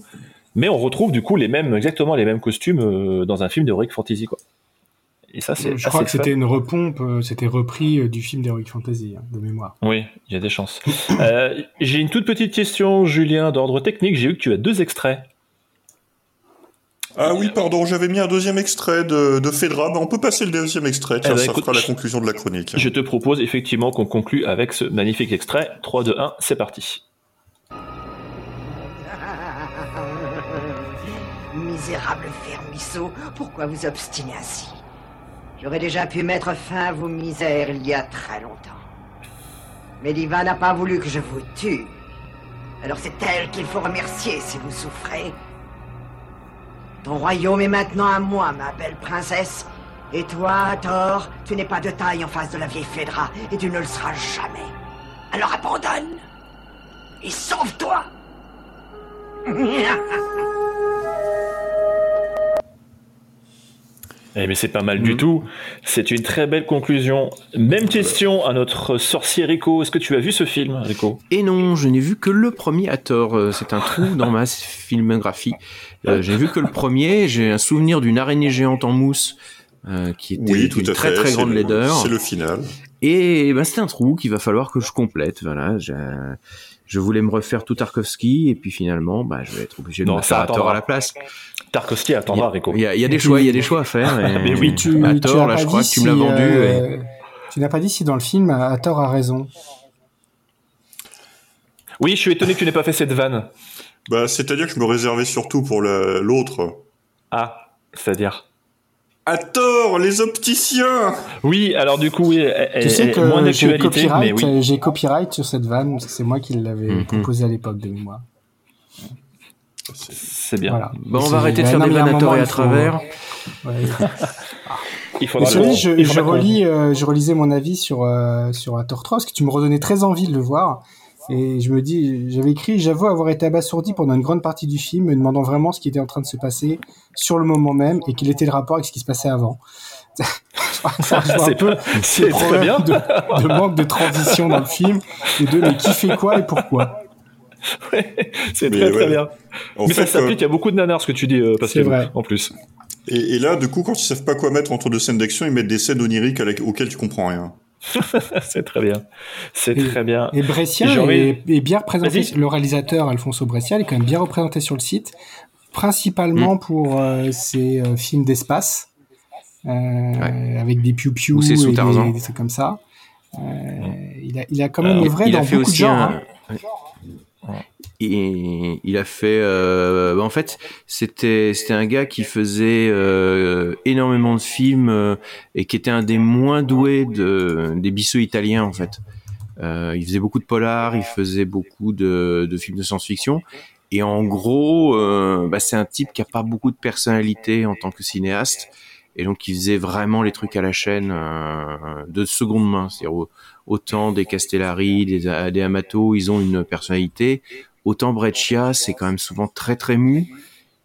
Mais on retrouve du coup les mêmes exactement les mêmes costumes euh, dans un film de Rick Fantasy quoi
et ça, c'est. Je crois que c'était une repompe, euh, c'était repris euh, du film d'Heroic Fantasy, hein, de mémoire.
Oui, il y a des chances. euh, j'ai une toute petite question, Julien, d'ordre technique. J'ai vu que tu as deux extraits.
Ah oui, pardon, j'avais mis un deuxième extrait de, de Fedra. On peut passer le deuxième extrait, Tiens, eh ben, ça fera la conclusion de la chronique.
Je te propose effectivement qu'on conclue avec ce magnifique extrait. 3, 2, 1, c'est parti.
Misérable fermisseau, pourquoi vous obstinez ainsi? J'aurais déjà pu mettre fin à vos misères il y a très longtemps. Mais Diva n'a pas voulu que je vous tue. Alors c'est elle qu'il faut remercier si vous souffrez. Ton royaume est maintenant à moi, ma belle princesse. Et toi, Thor, tu n'es pas de taille en face de la vieille Phédra, et tu ne le seras jamais. Alors abandonne et sauve-toi
Eh mais c'est pas mal du mm. tout. C'est une très belle conclusion. Même question à notre sorcier Rico. Est-ce que tu as vu ce film, Rico?
Et non, je n'ai vu que le premier à tort. Euh, c'est un trou dans ma filmographie. Euh, j'ai vu que le premier. J'ai un souvenir d'une araignée géante en mousse euh, qui était
oui,
une très très grande laideur.
C'est le final.
Et ben, c'est un trou qu'il va falloir que je complète. Voilà je voulais me refaire tout Tarkovsky et puis finalement, bah, je vais être obligé de
non,
faire tort à la place.
Tarkovsky attendra, Rico.
Il y, a, il y a des choix, il y a des choix à faire.
mais oui,
tu, là, je crois que tu me l'as vendu. Euh, tu n'as pas dit si dans le film, Hathor a raison.
Oui, je suis étonné que tu n'aies pas fait cette vanne.
Bah, c'est-à-dire que je me réservais surtout pour l'autre.
Ah. C'est-à-dire
À tort, les opticiens
Oui, alors du coup, oui,
Tu sais
elle- moins
que j'ai
d'actualité, mais
copyright,
oui.
j'ai copyright sur cette vanne, que c'est moi qui l'avais proposé à l'époque de mémoire.
C'est bien.
Voilà.
Bon, on va arrêter de faire
non,
des vannes à et à
il faut-
travers.
Ouais.
Il faudra
je,
il
je
faudra qu'on-
relis, euh, je relisais mon avis sur euh, sur un Thor 3 parce que tu me redonnais très envie de le voir. Et je me dis, j'avais écrit, j'avoue avoir été abasourdi pendant une grande partie du film, me demandant vraiment ce qui était en train de se passer sur le moment même et quel était le rapport avec ce qui se passait avant.
C'est
peu
c'est très bien.
de, de manque de transition dans le film et de mais qui fait quoi et pourquoi?
C'est très très bien.
En
mais ça
fait,
s'applique à beaucoup de nanars ce que tu dis, euh, Pascal,
C'est vrai.
en plus.
Et, et là, du coup, quand ils savent pas quoi mettre entre deux scènes d'action, ils mettent des scènes oniriques auxquelles tu comprends rien.
c'est très bien. C'est très bien.
Et Brescia est, est bien représenté. Le réalisateur Alfonso Brescia est quand même bien représenté sur le site, principalement pour euh, ses euh, films d'espace, euh, avec des piou-piou et des, des trucs comme ça. Euh, il, a, il a quand même
Euh, il
dans
a fait
beaucoup de
aussi
genres.
un.
hein.
Il a fait. euh, bah, en fait, c'était c'était un gars qui faisait euh, énormément de films euh, et qui était un des moins doués de, des bisous italiens en fait. Euh, il faisait beaucoup de polars, il faisait beaucoup de, de films de science-fiction. Et en gros, euh, bah, c'est un type qui a pas beaucoup de personnalité en tant que cinéaste. Et donc, il faisait vraiment les trucs à la chaîne euh, de seconde main. C'est-à-dire au- autant des Castellari, des, des Amato, ils ont une personnalité. Autant Breccia, c'est quand même souvent très très mou.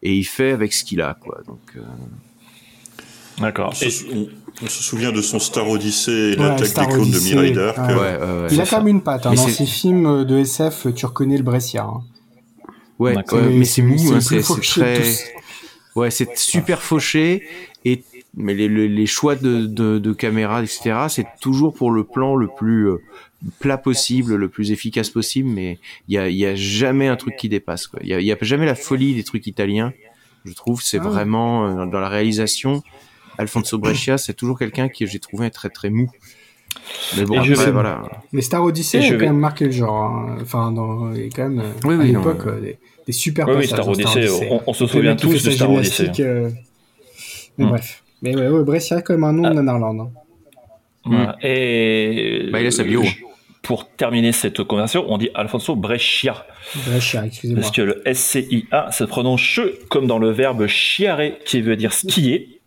Et il fait avec ce qu'il a, quoi. Donc, euh,
D'accord.
On, se- souvient de son Star Odyssey et
Ouais,
l'attaque des clones
Odyssey,
de Mirai Dark.
ouais.
euh,
il a quand même une patte. hein.
Mais
Dans
c'est-
ses films de SF, tu reconnais le Brescia. hein.
Ouais, mais c'est mou,
c'est
hein, très. Ouais, c'est super fauché et mais les, les, les choix de, de, de caméra, etc. C'est toujours pour le plan le plus euh, plat possible, le plus efficace possible, mais il y a, y a jamais un truc qui dépasse. quoi. Il y a, y a jamais la folie des trucs italiens. Je trouve c'est
Ah.
vraiment euh, dans la réalisation. Alfonso Brescia, c'est toujours quelqu'un qui j'ai trouvé très très mou. Mais bon,
Et je
après,
vais-
voilà.
Mais Star Odyssey
Et
a quand
vais-
même marqué le genre. hein. Enfin, dans, a quand même, euh,
Oui,
à
oui, non,
l'époque, euh, des, des super
Oui, oui,
passages
Star
dans
Odyssey, on- on se souvient tous de Star Odyssey.
gymnastique, euh, Mais
Hmm.
bref. Mais ouais, ouais, Brescia a quand même un nom
Ah.
de Nanarland. hein.
Voilà. Et
Bah, il a sa bio.
je- Pour terminer cette conversation, on dit Alfonso Brescia.
Brescia, excusez-moi.
Parce que le SCIA se prononce che comme dans le verbe sciare qui veut dire skier.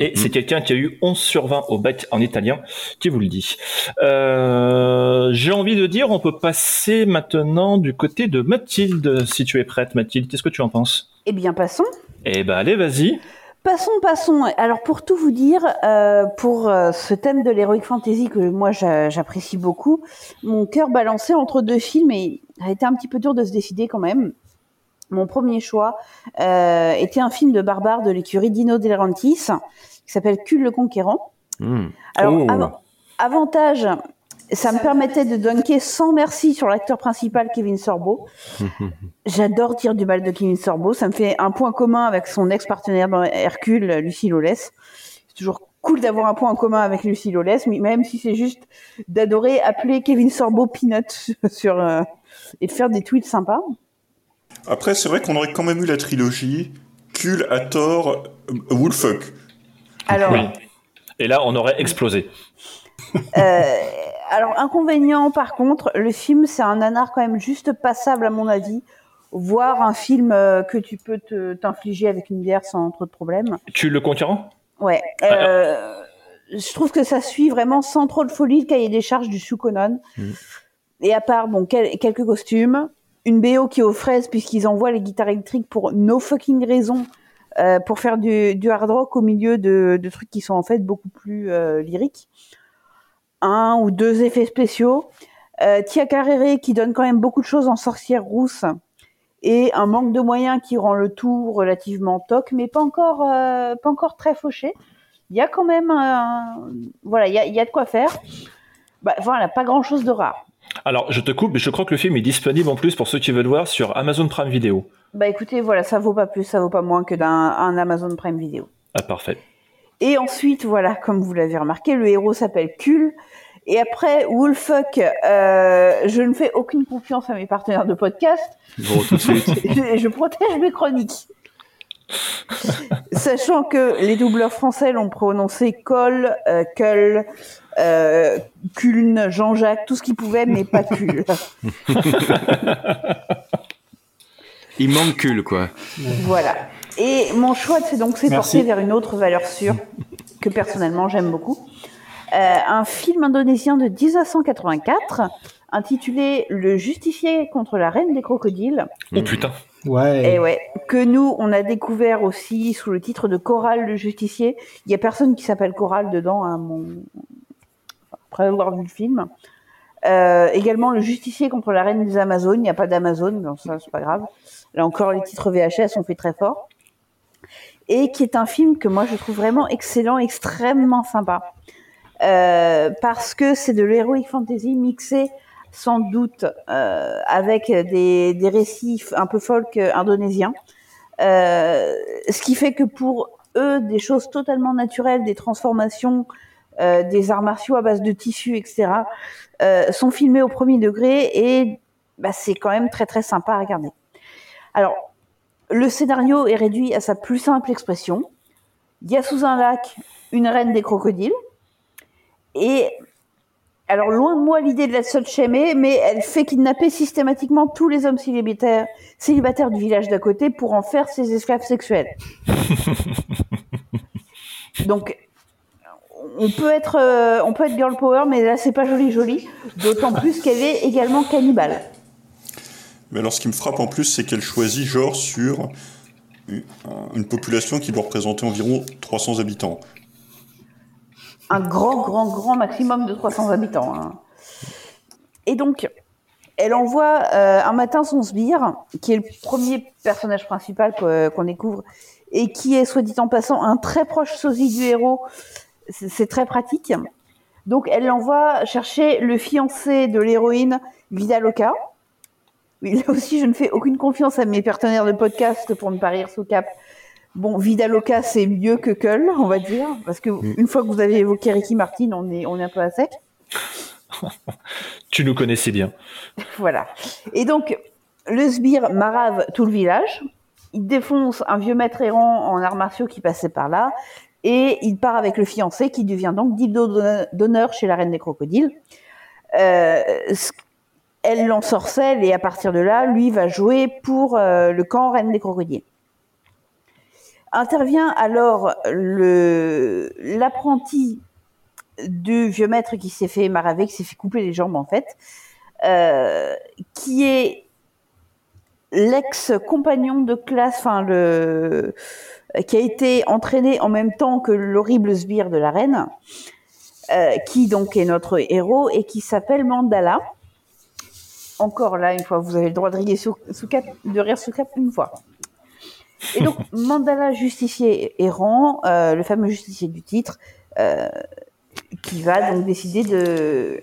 Et c'est quelqu'un qui a eu 11 sur 20 au bac en italien qui vous le dit. Euh, J'ai envie de dire, on peut passer maintenant du côté de Mathilde, si tu es prête, Mathilde. Qu'est-ce que tu en penses?
Eh bien, passons.
Eh ben, allez, vas-y.
Passons, passons. Alors pour tout vous dire, euh, pour euh, ce thème de l'heroic fantasy que moi j'a- j'apprécie beaucoup, mon cœur balançait entre deux films et a été un petit peu dur de se décider quand même. Mon premier choix euh, était un film de barbare de l'écurie Dino De Laurentiis qui s'appelle Cul le Conquérant.
Hmm.
Alors,
Oh.
av- avantage, ça me permettait de dunker sans merci sur l'acteur principal Kevin Sorbo. J'adore dire du mal de Kevin Sorbo. Ça me fait un point commun avec son ex-partenaire dans Hercule, Lucie Lawless. C'est toujours cool d'avoir un point en commun avec Lucie Lawless, mais même si c'est juste d'adorer appeler Kevin Sorbo Peanut sur, euh, et de faire des tweets sympas.
Après, c'est vrai qu'on aurait quand même eu la trilogie Kul, Hathor, euh, Woolfuck.
Alors,
Oui. Et là, on aurait explosé.
Euh, alors, inconvénient, par contre, le film, c'est un nanar quand même juste passable, à mon avis. Voir un film euh, que tu peux t'infliger avec une bière sans trop de problèmes.
Tu le conquérant
Ouais. Euh, je trouve que ça suit vraiment sans trop de folie le cahier des charges du Shukonon. Et à part, bon, quel- quelques costumes, une BO qui est aux fraises puisqu'ils envoient les guitares électriques pour no fucking raison euh, pour faire du, du hard rock au milieu de, de trucs qui sont en fait beaucoup plus lyriques. Un ou deux effets spéciaux. Euh, Tia Carrere qui donne quand même beaucoup de choses en sorcière rousse et un manque de moyens qui rend le tout relativement toc, mais pas encore, euh, pas encore très fauché. Il y a quand même, un- voilà, il y a, y a de quoi faire. Bah, voilà, pas grand chose de rare.
Alors, je te coupe, mais je crois que le film est disponible en plus pour ceux qui veulent voir sur Amazon Prime Video.
Bah écoutez, voilà, ça vaut pas plus, ça vaut pas moins que d'un un Amazon Prime Video.
Ah, parfait.
Et ensuite, voilà, comme vous l'avez remarqué, le héros s'appelle Kul. Et après, Woolfuck, euh, je ne fais aucune confiance à mes partenaires de podcast.
Bon, tout de suite.
je, je protège mes chroniques. Sachant que les doubleurs français l'ont prononcé Col, euh, Cull, euh, Culne, Jean-Jacques, tout ce qu'ils pouvaient, mais pas Cul.
Il manque cul, quoi.
Voilà. Et mon choix c'est donc porté vers une autre valeur sûre que personnellement j'aime beaucoup. Euh, un film indonésien de 1984 intitulé Le justicier contre la reine des crocodiles.
Oh putain.
Ouais.
Et ouais, que nous on a découvert aussi sous le titre de Coral le justicier. Il y a personne qui s'appelle Coral dedans, hein, mon... après avoir vu le film. Euh, également le justicier contre la reine des Amazones. Il n'y a pas d'Amazone, donc ça c'est pas grave. Là encore, les titres VHS ont fait très fort. Et qui est un film que moi je trouve vraiment excellent, extrêmement sympa. Euh, parce que c'est de l'heroic fantasy mixé sans doute euh, avec des, récits un peu folk indonésiens. Euh, ce qui fait que pour eux, des choses totalement naturelles, des transformations, des arts martiaux à base de tissus, etc., sont filmés au premier degré et bah, c'est quand même très très sympa à regarder. Alors, le scénario est réduit à sa plus simple expression. Il y a sous un lac une reine des crocodiles. Et alors, loin de moi l'idée de la seule chémée, mais elle fait kidnapper systématiquement tous les hommes célibataires, célibataires du village d'à côté pour en faire ses esclaves sexuels. Donc, on peut être, euh, on peut être girl power, mais là c'est pas joli joli. D'autant plus qu'elle est également cannibale.
Mais alors, ce qui me frappe en plus, c'est qu'elle choisit genre sur une- population qui doit représenter environ 300 habitants.
un grand, grand, grand maximum de 300 habitants. hein. Et donc, elle envoie euh, un matin son sbire, qui est le premier personnage principal qu'on découvre, et qui est, soit dit en passant, un très proche sosie du héros. C'est c'est très pratique. Donc, elle l'envoie chercher le fiancé de l'héroïne, Vidaloka. Oui, là aussi, je ne fais aucune confiance à mes partenaires de podcast pour ne pas rire sous cap. Bon, Vidaloka, c'est mieux que Cull, on va dire, parce que une fois que vous avez évoqué Ricky Martin, on est, on est un peu à sec.
Tu nous connaissais bien.
Voilà. Et donc, le sbire marave tout le village. Il défonce un vieux maître errant en arts martiaux qui passait par là. Et il part avec le fiancé qui devient donc dildo d'honneur chez la reine des crocodiles. Euh, ce- elle l'ensorcelle et à partir de là, lui va jouer pour euh, le camp reine des crocodiles. Intervient alors l'apprenti du vieux maître qui s'est fait maraver, qui s'est fait couper les jambes en fait, euh, qui est l'ex-compagnon de classe, enfin le qui a été entraîné en même temps que l'horrible sbire de la reine, euh, qui donc est notre héros et qui s'appelle Mandala. Encore là, une fois, vous avez le droit de rire sous, sous cap, de rire sous cap une fois. Et donc Mandala, justicier errant, euh, le fameux justicier du titre, euh, qui va donc décider de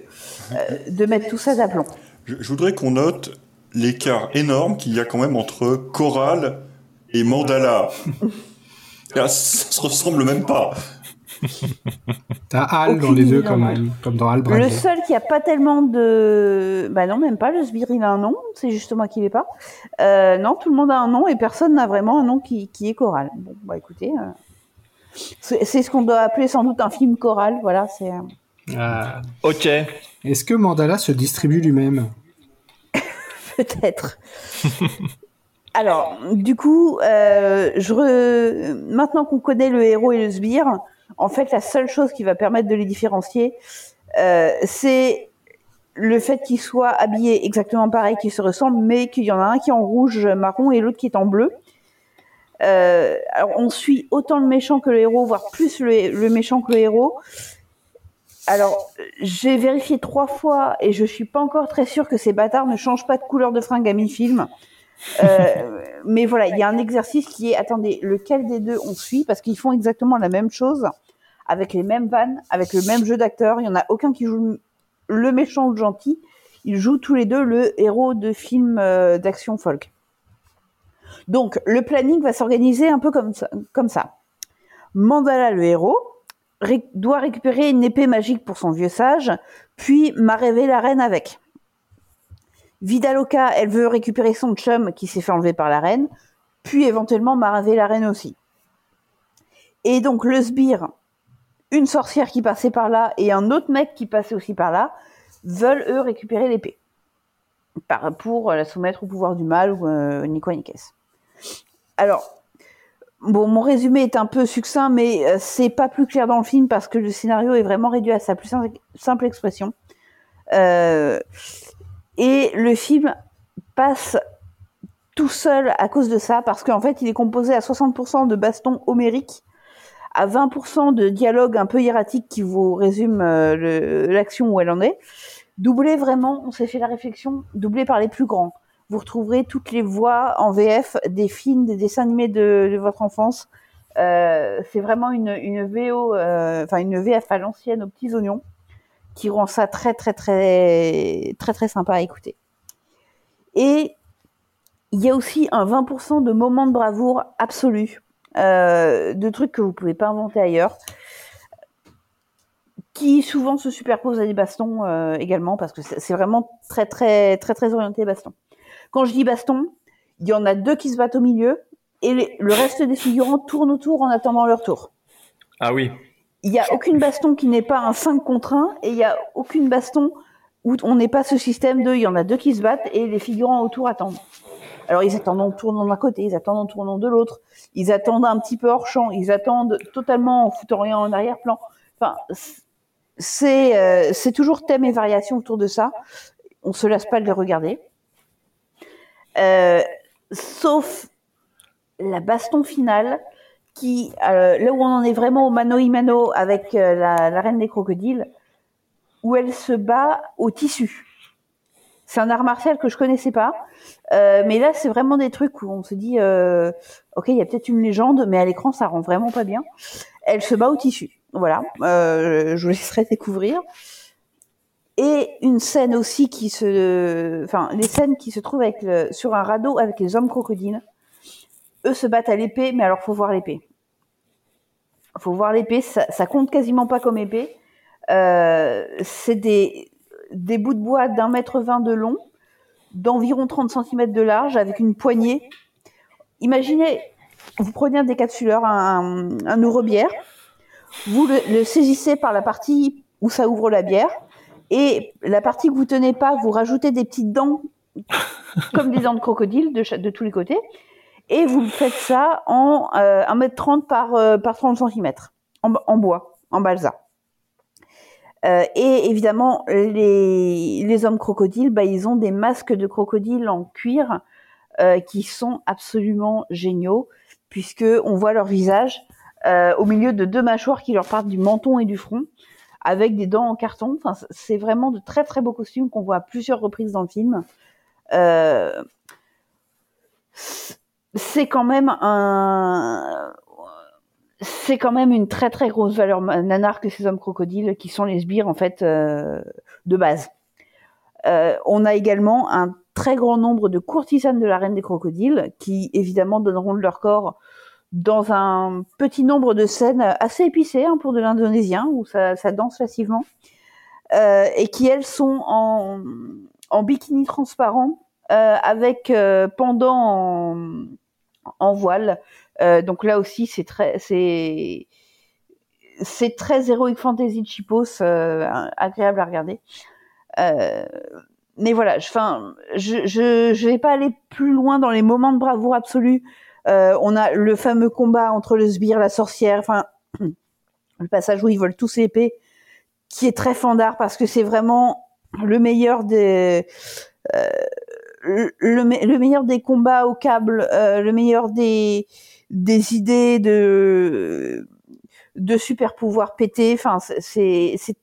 euh, de mettre tout ça d'aplomb.
Je, je voudrais qu'on note l'écart énorme qu'il y a quand même entre Coral et Mandala. Ça se ressemble même pas.
T'as Hal dans les deux, comme, comme dans Hal
Le seul qui a pas tellement de, bah non même pas le sbire il a un nom, c'est justement qu'il est pas. Euh, non, tout le monde a un nom et personne n'a vraiment un nom qui, qui est choral. Bon bah écoutez, euh, c'est ce qu'on doit appeler sans doute un film choral. Voilà, c'est. euh,
Ah.
Ok.
Est-ce que Mandala se distribue lui-même?
Peut-être. Alors, du coup, euh, je re- maintenant qu'on connaît le héros et le sbire, en fait, la seule chose qui va permettre de les différencier, euh, c'est le fait qu'ils soient habillés exactement pareil, qu'ils se ressemblent, mais qu'il y en a un qui est en rouge marron et l'autre qui est en bleu. Euh, alors, on suit autant le méchant que le héros, voire plus le, méchant que le héros. Alors, j'ai vérifié trois fois et je suis pas encore très sûre que ces bâtards ne changent pas de couleur de fringue à mi-film. Euh, mais voilà, il y a un exercice qui est, attendez, lequel des deux on suit? Parce qu'ils font exactement la même chose, avec les mêmes vannes, avec le même jeu d'acteurs. Il y en a aucun qui joue le méchant ou le gentil. Ils jouent tous les deux le héros de film euh, d'action folk. Donc, le planning va s'organiser un peu comme ça. Mandala, le héros, doit récupérer une épée magique pour son vieux sage, puis m'arriver la reine avec. Vidaloka, elle veut récupérer son chum qui s'est fait enlever par la reine. puis éventuellement Maravé la reine aussi. Et donc le sbire, une sorcière qui passait par là et un autre mec qui passait aussi par là, veulent eux récupérer l'épée pour la soumettre au pouvoir du mal ou euh, ni quoi. Alors, bon, mon résumé est un peu succinct, mais euh, c'est pas plus clair dans le film parce que le scénario est vraiment réduit à sa plus sim- simple expression. Euh, et le film passe tout seul à cause de ça, parce qu'en fait, il est composé à 60% de bastons homériques, à 20% de dialogues un peu hiératiques qui vous résument euh, l'action où elle en est. Doublé vraiment, on s'est fait la réflexion, doublé par les plus grands. Vous retrouverez toutes les voix en VF des films, des dessins animés de, de votre enfance. Euh, c'est vraiment une, une VO, euh, enfin une VF à l'ancienne aux petits oignons, qui rend ça très très très très très sympa à écouter. Et il y a aussi un 20% de moments de bravoure absolu, euh, de trucs que vous pouvez pas inventer ailleurs, qui souvent se superposent à des bastons euh, également, parce que c'est vraiment très très très très orienté baston. Quand je dis baston, il y en a deux qui se battent au milieu, et le reste des figurants tournent autour en attendant leur tour.
Ah oui.
Il n'y a aucune baston qui n'est pas un 5 contre 1 et il n'y a aucune baston où on n'est pas ce système de il y en a deux qui se battent et les figurants autour attendent. Alors ils attendent en tournant d'un côté, ils attendent en tournant de l'autre, ils attendent un petit peu hors champ, ils attendent totalement en foutant rien en arrière-plan. Enfin, c'est euh, toujours thème et variation autour de ça. On se lasse pas de les regarder. Euh, sauf la baston finale qui, euh, là où on en est vraiment au mano y mano avec euh, la reine des crocodiles, où elle se bat au tissu. C'est un art martial que je connaissais pas, euh, mais là c'est vraiment des trucs où on se dit, euh, ok, il y a peut-être une légende, mais à l'écran ça rend vraiment pas bien. Elle se bat au tissu, voilà. Euh, je vous laisserai découvrir. Et une scène aussi qui se, enfin, les scènes qui se trouvent avec sur un radeau avec les hommes crocodiles. Eux se battent à l'épée, mais alors faut voir l'épée. Faut voir l'épée, ça, compte quasiment pas comme épée. C'est des, des bouts de bois d'un mètre vingt de long, d'environ 30 cm de large, avec une poignée. Imaginez, vous prenez un décapsuleur, un, un ouvre-bière, vous le, saisissez par la partie où ça ouvre la bière, et la partie que vous tenez pas, vous rajoutez des petites dents, comme des dents de crocodile de tous les côtés, et vous faites ça en euh, 1m30 par, euh, par 30 cm, en, en bois, en balsa. Euh, et évidemment, les, les hommes crocodiles, bah, ils ont des masques de crocodile en cuir euh, qui sont absolument géniaux, puisque on voit leur visage euh, au milieu de deux mâchoires qui leur partent du menton et du front, avec des dents en carton. Enfin, c'est vraiment de très très beaux costumes qu'on voit à plusieurs reprises dans le film. Euh, c'est quand même un c'est quand même une très très grosse valeur nanar que ces hommes crocodiles qui sont les sbires en fait euh, de base. Euh, on a également un très grand nombre de courtisanes de la reine des crocodiles qui évidemment donneront leur corps dans un petit nombre de scènes assez épicées hein, pour de l'indonésien où ça, ça danse facilement euh, et qui elles sont en, en bikini transparent euh, avec euh, pendant en, en voile. Euh, donc là aussi, c'est très, c'est, c'est très héroïque fantasy de Chipos, euh, agréable à regarder. Euh, mais voilà, je, je, je, vais pas aller plus loin dans les moments de bravoure absolue. On a le fameux combat entre le sbire, la sorcière, enfin, le passage où ils volent tous l'épée, qui est très fandard parce que c'est vraiment le meilleur des, le, le, le meilleur des combats au câble, euh, le meilleur des, des idées de, de super pouvoirs pétés. Enfin, c'est, c'est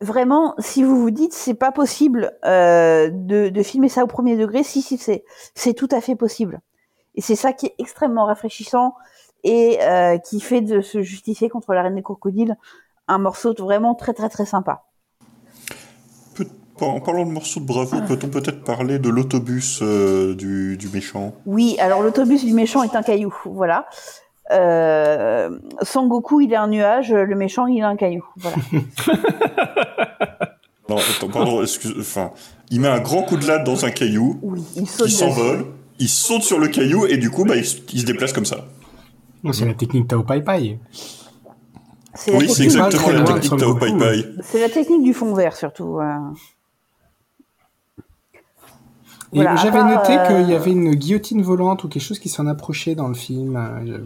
vraiment, si vous vous dites c'est pas possible euh, de, de filmer ça au premier degré, si si c'est, c'est tout à fait possible. Et c'est ça qui est extrêmement rafraîchissant et euh, qui fait de se justifier contre la reine des crocodiles un morceau vraiment très très très sympa.
En parlant de morceaux de bravoure, peut-on peut-être parler de l'autobus euh, du, du méchant?
Oui, alors l'autobus du méchant est un caillou, voilà. Euh, Sangoku, il est un nuage, le méchant, il est un caillou, voilà.
Non, attends, pardon, excuse, enfin, il met un grand coup de latte dans un caillou,
il saute
qui s'envole, il saute sur le caillou et du coup, bah, il, se- il se déplace comme ça.
Non, c'est la technique Tao Pai Pai.
Oui, c'est exactement la technique Tao Pai. Pai.
C'est la technique du fond vert surtout. euh.
Et
Voilà,
j'avais
part,
noté
euh,
qu'il y avait une guillotine volante ou quelque chose qui s'en approchait dans le film. euh,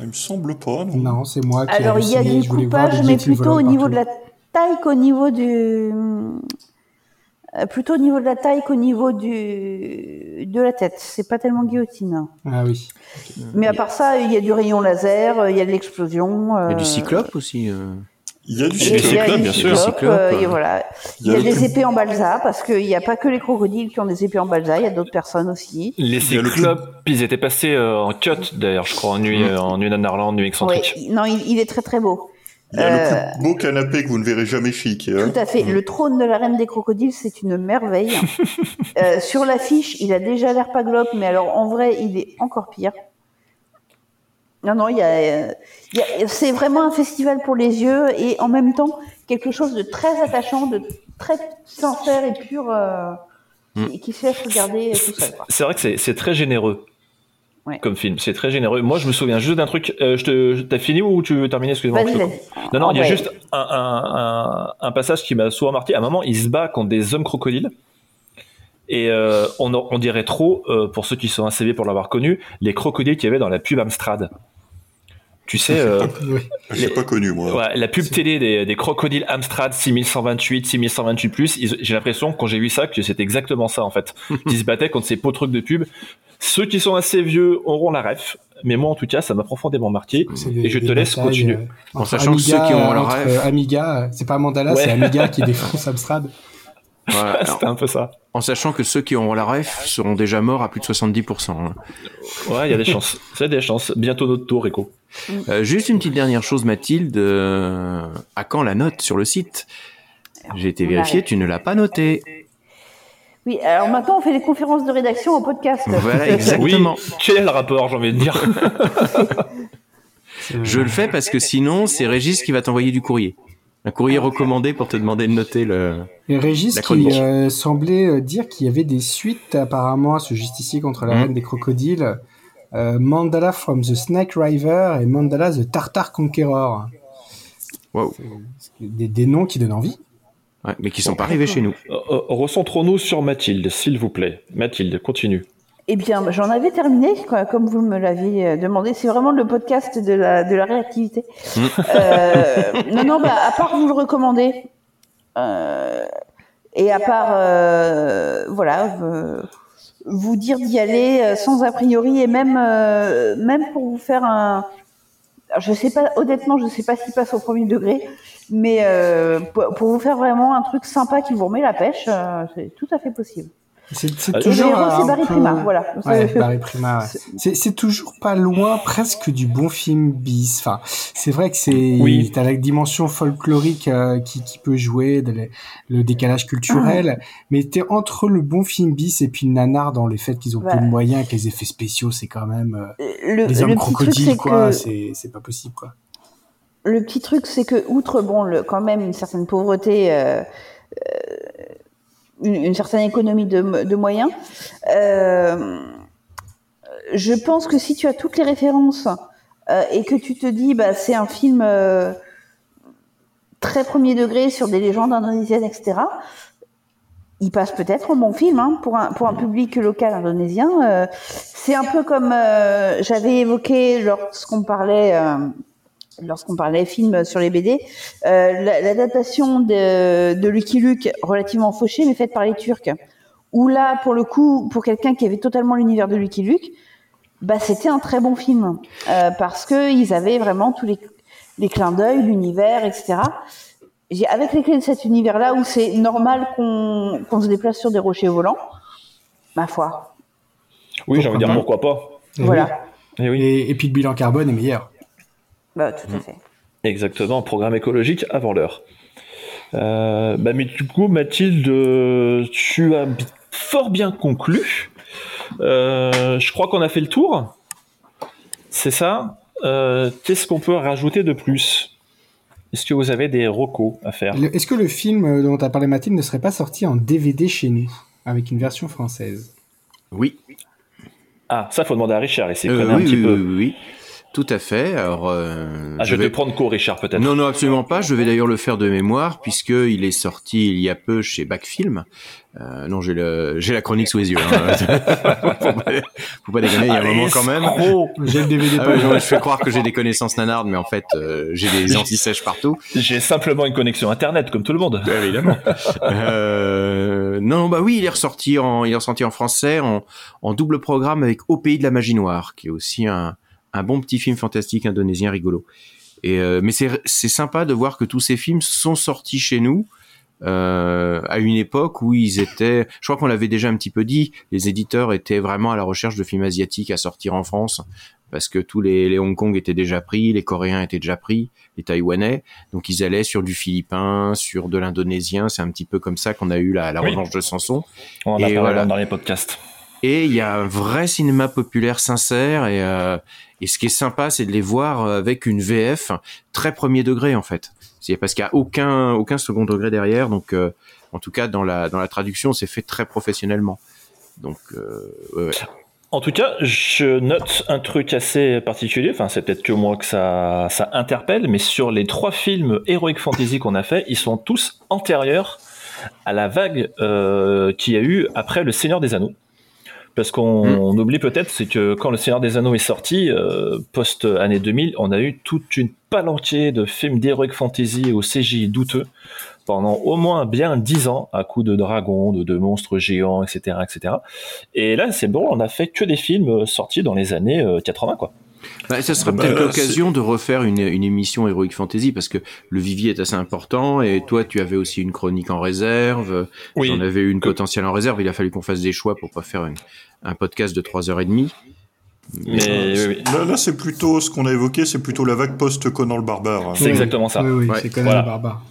Il me semble pas, non
Non, c'est moi qui ai
Alors il y a du coupage, mais plutôt au niveau de la taille qu'au niveau du. euh, Plutôt au niveau de la taille qu'au niveau du de la tête. C'est pas tellement guillotine.
Ah oui.
Mais à part ça, il y a du rayon laser, euh, il y a de l'explosion.
Il y a
euh,
du cyclope aussi. Euh.
Il y a du
Il y a- il y a
cyclope,
du
bien sûr.
cyclope, euh, et voilà. Il y a
le
des
plus-
épées en balsa, parce qu'il n'y a pas que les crocodiles qui ont des épées en balsa, il y a d'autres personnes aussi.
Les cyclopes, ils étaient passés euh, en cut d'ailleurs, je crois, en nuit, euh, en nuit nuit
Ouais,
excentrique.
non, il, il est très très beau.
Il y a
Euh,
le plus beau canapé que vous ne verrez jamais chez Ikea.
Tout à fait. Le trône de la reine des crocodiles, c'est une merveille. Euh, sur l'affiche, il a déjà l'air paglope, mais alors en vrai, il est encore pire. Non, non, il y a, il y a- c'est vraiment un festival pour les yeux et en même temps quelque chose de très attachant, de très sincère et pur, euh, qui, qui se laisse regarder tout seul.
C'est vrai que c'est- c'est très généreux.
Ouais.
Comme film, c'est très généreux. Moi, je me souviens juste d'un truc. euh, je te, t'as fini ou tu veux terminer? Excuse-moi.
Vas-y, vas-y.
Non, non, il y a juste un, un, un, un passage qui m'a souvent marqué. À un moment, il se bat contre des hommes crocodiles. Et euh, on, on dirait trop, euh, pour ceux qui sont assez vieux pour l'avoir connu, les crocodiles qu'il y avait dans la pub Amstrad. Tu sais, euh,
J'ai pas connu, moi.
ouais, la pub télé des, des crocodiles Amstrad 6128, 6128 plus. J'ai l'impression quand j'ai vu ça que c'était exactement ça en fait. Ils se battaient contre ces beaux trucs de pub. Ceux qui sont assez vieux auront la ref, mais moi en tout cas, ça m'a profondément marqué.
Des-
Et je te laisse continuer.
euh,
En sachant que ceux qui ont rêve-
euh, Amiga, euh, c'est pas Mandala,
Ouais.
c'est Amiga qui défonce Amstrad.
Voilà,
C'était un peu ça.
en sachant que ceux qui auront la ref seront déjà morts à plus de 70%. hein.
Ouais, il y a des chances. C'est des chances. Bientôt notre tour, Rico.
Euh, juste une petite dernière chose, Mathilde. euh, à quand la note sur le site? J'ai été vérifié, tu ne l'as pas notée.
Oui, alors maintenant on fait des conférences de rédaction en podcast.
Voilà, exactement.
Oui, quel est le rapport, j'ai envie de dire?
Je le fais parce que sinon, c'est Régis qui va t'envoyer du courrier. Un courrier recommandé pour te demander de noter le.
Et Régis
La
qui euh, semblait euh, dire qu'il y avait des suites apparemment à ce justicier contre la reine des crocodiles. Euh, Mandala from the Snake River et Mandala the Tartar Conqueror.
Wow.
Des, des noms qui donnent envie.
Ouais, mais qui sont pas arrivés chez nous.
Euh, euh, Recentrons-nous sur Mathilde, s'il vous plaît. Mathilde, continue.
Eh bien, j'en avais terminé, quoi, comme vous me l'aviez euh, demandé. C'est vraiment le podcast de la, de la réactivité. Euh, non, non, bah, à part vous le recommander, euh, et à part, euh, voilà, euh, vous dire d'y aller sans a priori, et même, euh, même pour vous faire un... Je sais pas, honnêtement, je sais pas s'il passe au premier degré, mais euh, pour, pour vous faire vraiment un truc sympa qui vous remet la pêche, euh, c'est tout à fait possible.
C'est
Euh,
toujours
le c'est Barry
peu-
Prima, voilà.
Ouais,
C'est-
Barry Prima. ouais. C'est c'est toujours pas loin, presque du bon film bis. Enfin, c'est vrai que c'est
Oui.
t'as la dimension folklorique euh, qui, qui peut jouer, le décalage culturel, mais t'es entre le bon film bis et puis le nanar dans les faits qu'ils ont peu
Voilà.
de moyens, que les effets spéciaux, c'est quand même euh,
le,
les
le
hommes
truc,
crocodiles,
c'est
quoi.
que
C'est c'est pas possible, quoi.
le petit truc, c'est que outre bon, le, quand même une certaine pauvreté, euh, euh, une, certaine économie de, moyens, euh, je pense que si tu as toutes les références euh, et que tu te dis, bah, c'est un film euh, très premier degré sur des légendes indonésiennes, etc. Il passe peut-être en bon film hein, pour un pour un public local indonésien. c'est un peu comme j'avais évoqué lorsqu'on parlait lorsqu'on parlait film sur les BD, euh, la- l'adaptation de, de Lucky Luke, relativement fauchée, mais faite par les Turcs, où là, pour le coup, pour quelqu'un qui avait totalement l'univers de Lucky Luke, bah, c'était un très bon film, euh, parce que ils avaient vraiment tous les, les clins d'œil, l'univers, etc. J'ai- Avec les clés de cet univers-là, où c'est normal qu'on se déplace sur des rochers volants, ma foi.
Oui, j'ai envie de dire pourquoi pas.
Et
Voilà.
Eh oui.
Et, et puis le bilan carbone est meilleur.
Bah, tout à fait.
Exactement, programme écologique avant l'heure. Euh, bah, mais du coup, Mathilde, euh, tu as fort bien conclu. Euh, je crois qu'on a fait le tour. C'est ça? Euh, Qu'est-ce qu'on peut rajouter de plus? Est-ce que vous avez des recos à faire?
Est-ce que le film dont tu as parlé Mathilde ne serait pas sorti en DVD chez nous, avec une version française?
Oui.
Ah, ça, faut demander à Richard. Il s'y
Euh,
connaît
oui,
un petit
oui,
peu.
oui, oui. Tout à fait. Alors, euh,
Ah, je,
je
vais te prendre court, Richard, peut-être.
Non, non, absolument pas. Je vais d'ailleurs le faire de mémoire puisque il est sorti il y a peu chez Backfilm. Euh, non, j'ai le, j'ai la chronique sous les yeux. Hein. faut, pas, faut pas déconner, il y a un
Allez,
moment quand même.
J'ai le DVD
Ah
pas
ouais,
loin.
je fais croire que j'ai des connaissances nanardes, mais en fait, euh, j'ai des anti-sèches partout.
J'ai simplement une connexion internet, comme tout le monde.
Évidemment. Euh, non, bah oui, il est ressorti en, il est ressorti en français en, en double programme avec Au pays de la magie noire, qui est aussi un, un bon petit film fantastique indonésien rigolo. Et euh, mais c'est sympa de voir que tous ces films sont sortis chez nous euh, à une époque où ils étaient. Je crois qu'on l'avait déjà un petit peu dit. Les éditeurs étaient vraiment à la recherche de films asiatiques à sortir en France parce que tous les, les Hong Kong étaient déjà pris, les Coréens étaient déjà pris, les Taïwanais. Donc ils allaient sur du philippin, sur de l'indonésien. C'est un petit peu comme ça qu'on a eu la, la
Oui.
revanche de Sanson.
On en a
Et
parlé
voilà.
dans les podcasts.
Et il y a un vrai cinéma populaire sincère et, euh, et ce qui est sympa, c'est de les voir avec une VF très premier degré en fait. Parce qu'il y a aucun aucun second degré derrière, donc euh, en tout cas dans la dans la traduction, c'est fait très professionnellement. Donc euh.
En tout cas, je note un truc assez particulier. Enfin, c'est peut-être que moi que ça, ça interpelle, mais sur les trois films Heroic Fantasy qu'on a fait, ils sont tous antérieurs à la vague euh, qu'il y a eu après Le Seigneur des Anneaux. Parce qu'on
Mm.
oublie peut-être, c'est que quand Le Seigneur des Anneaux est sorti, euh, post-année 2000, on a eu toute une palanquée de films d'Heroic Fantasy au CGI douteux pendant au moins bien dix ans, à coups de dragons, de, de monstres géants, etc., etc. Et là, c'est bon, on a fait que des films euh, sortis dans les années euh, 80, quoi.
Bah, ça serait
Bah,
peut-être l'occasion de refaire une, une émission Heroic Fantasy parce que le vivier est assez important et toi tu avais aussi une chronique en réserve,
Oui.
j'en avais une potentielle en réserve, il a fallu qu'on fasse des choix pour pas faire une- un podcast de trois heures et demie.
Mais oui, oui.
Là, là, c'est plutôt ce qu'on a évoqué, c'est plutôt la vague post-Conan le barbare.
C'est exactement ça.
Oui, oui,
Ouais.
c'est Conan
Voilà.
le barbare.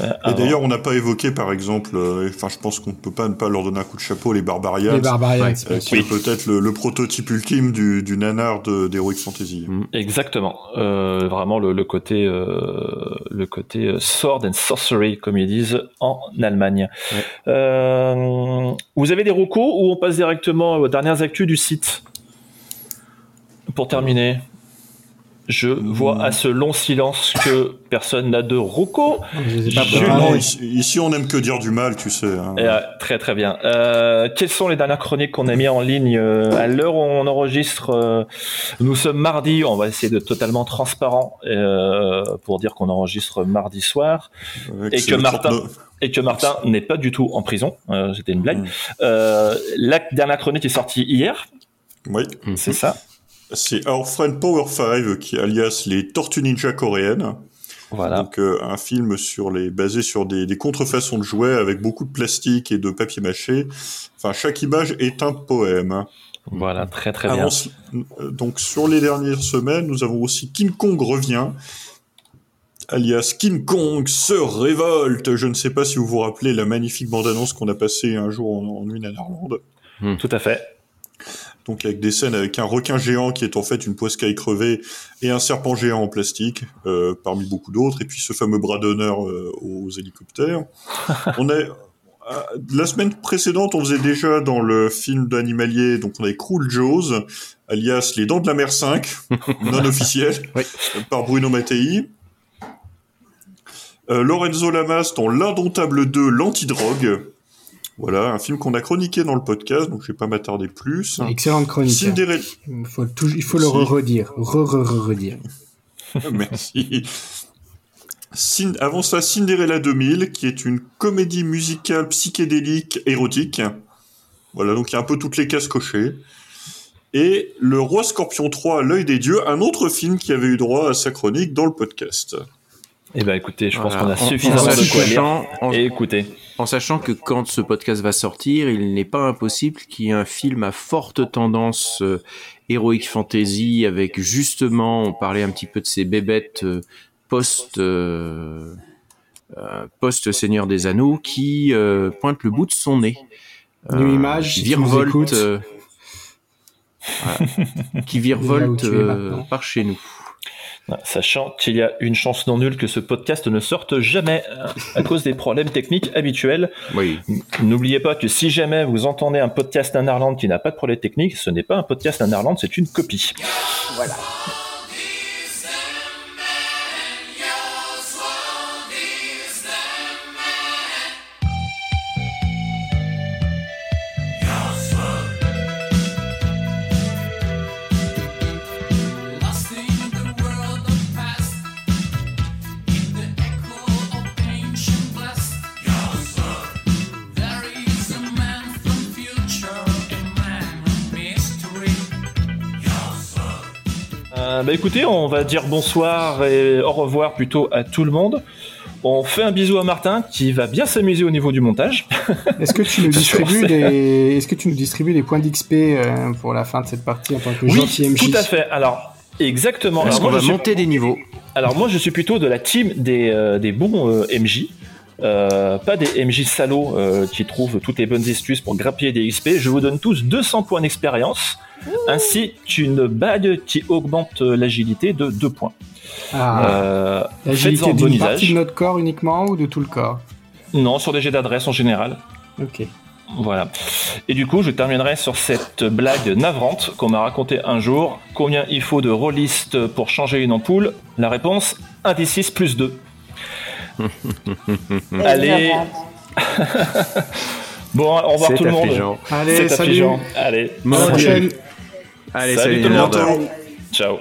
Euh,
Et d'ailleurs, on n'a pas évoqué, par exemple, euh, enfin, je pense qu'on ne peut pas ne pas leur donner un coup de chapeau, les Barbarians,
Les Barbarians,
Ouais.
c'est
euh, qui est peut-être le, le prototype ultime du, du nanar d'Heroic Fantasy.
Mm.
Exactement. Euh, vraiment le, le côté, euh, le côté euh, sword and sorcery, comme ils disent en Allemagne.
Ouais.
Euh, vous avez des recos ou on passe directement aux dernières actus du site Pour terminer, je vois à ce long silence que personne n'a de
non, ici, on aime que dire du mal, tu sais. hein.
Euh, très très bien. Euh, quelles sont les dernières chroniques qu'on a mis en ligne euh, à l'heure où on enregistre euh, Nous sommes mardi, on va essayer de totalement transparent euh, pour dire qu'on enregistre mardi soir et que Martin
39
et que Martin n'est pas du tout en prison. Euh, C'était une blague.
Mm.
Euh, la dernière chronique est sortie hier,
Oui,
c'est ça.
C'est Our Friend Power 5, qui alias les Tortues Ninja coréennes.
Voilà.
Donc euh, un film sur les basé sur des, des contrefaçons de jouets avec beaucoup de plastique et de papier mâché. Enfin, chaque image est un poème.
Voilà, très très bien.
Avant euh, donc sur les dernières semaines, nous avons aussi King Kong revient, alias King Kong se révolte. Je ne sais pas si vous vous rappelez la magnifique bande-annonce qu'on a passée un jour en, en une à Irlande.
Tout à fait.
Donc avec des scènes avec un requin géant qui est en fait une poiscaille crevée et un serpent géant en plastique, euh, parmi beaucoup d'autres, et puis ce fameux bras d'honneur euh, aux hélicoptères. on a, euh, la semaine précédente, on faisait déjà dans le film d'animalier, donc on avait Cruel Jaws, alias Les Dents de la Mer 5, non officiel,
Oui.
par Bruno Mattei. Euh, Lorenzo Lamas dans L'Indomptable 2, l'antidrogue. Voilà, un film qu'on a chroniqué dans le podcast, donc je vais pas m'attarder plus.
Excellente chronique.
Cinderella.
Il faut, toujours- il faut le redire. Re-re-re-redire.
Merci. Cin- Avant ça, Cinderella 2000, qui est une comédie musicale psychédélique érotique. Voilà, donc il y a un peu toutes les cases cochées. Et Le Roi Scorpion 3, L'œil des dieux, un autre film qui avait eu droit à sa chronique dans le podcast.
Eh ben écoutez, je pense qu'on a
En-
suffisamment
en
de quoi lire
en-
et écoutez.
En sachant que quand ce podcast va sortir, il n'est pas impossible qu'il y ait un film à forte tendance euh, heroic fantasy avec justement, on parlait un petit peu de ces bébêtes euh, post euh, euh, post Seigneur des Anneaux qui euh, pointe le bout de son nez.
New Image,
virevolte, euh, voilà. qui virevolte par chez nous.
Sachant qu'il y a une chance non nulle que ce podcast ne sorte jamais à cause des problèmes techniques habituels.
Oui.
N'oubliez pas que si jamais vous entendez un podcast d'un Irlande qui n'a pas de problème technique, ce n'est pas un podcast d'un Irlande, c'est une copie.
Voilà.
Euh, bah écoutez, on va dire bonsoir et au revoir plutôt à tout le monde. On fait un bisou à Martin qui va bien s'amuser au niveau du montage.
Est-ce que tu nous
Parce
distribues des, est-ce que tu nous distribues des points d'XP euh, pour la fin de cette partie en tant que
Oui,
gentil MJ
tout à fait. Alors, exactement.
Est-ce
Alors,
qu'on
moi,
va
je suis-
monter des niveaux
Alors moi je suis plutôt de la team des, euh, des bons euh, MJ. Euh, pas des MJ salauds euh, qui trouvent toutes les bonnes excuses pour grappiller des XP. Je vous donne tous 200 points d'expérience, ainsi qu'une bague qui augmente euh, l'agilité de 2 points.
Ah. L'agilité d'une partie de notre corps uniquement ou de tout le corps?
Non, sur des jets d'adresse en général.
Ok.
Voilà. Et du coup, je terminerai sur cette blague navrante qu'on m'a racontée un jour. Combien il faut de rôlistes pour changer une ampoule? La réponse 1 d 6 plus 2. Allez. bon, au revoir tout le monde.
affligeant.
Allez,
C'est
salut.
Allez.
Mon
À la
Dieu.
prochaine.
Allez,
Salut
salut,
tout le monde. Ciao.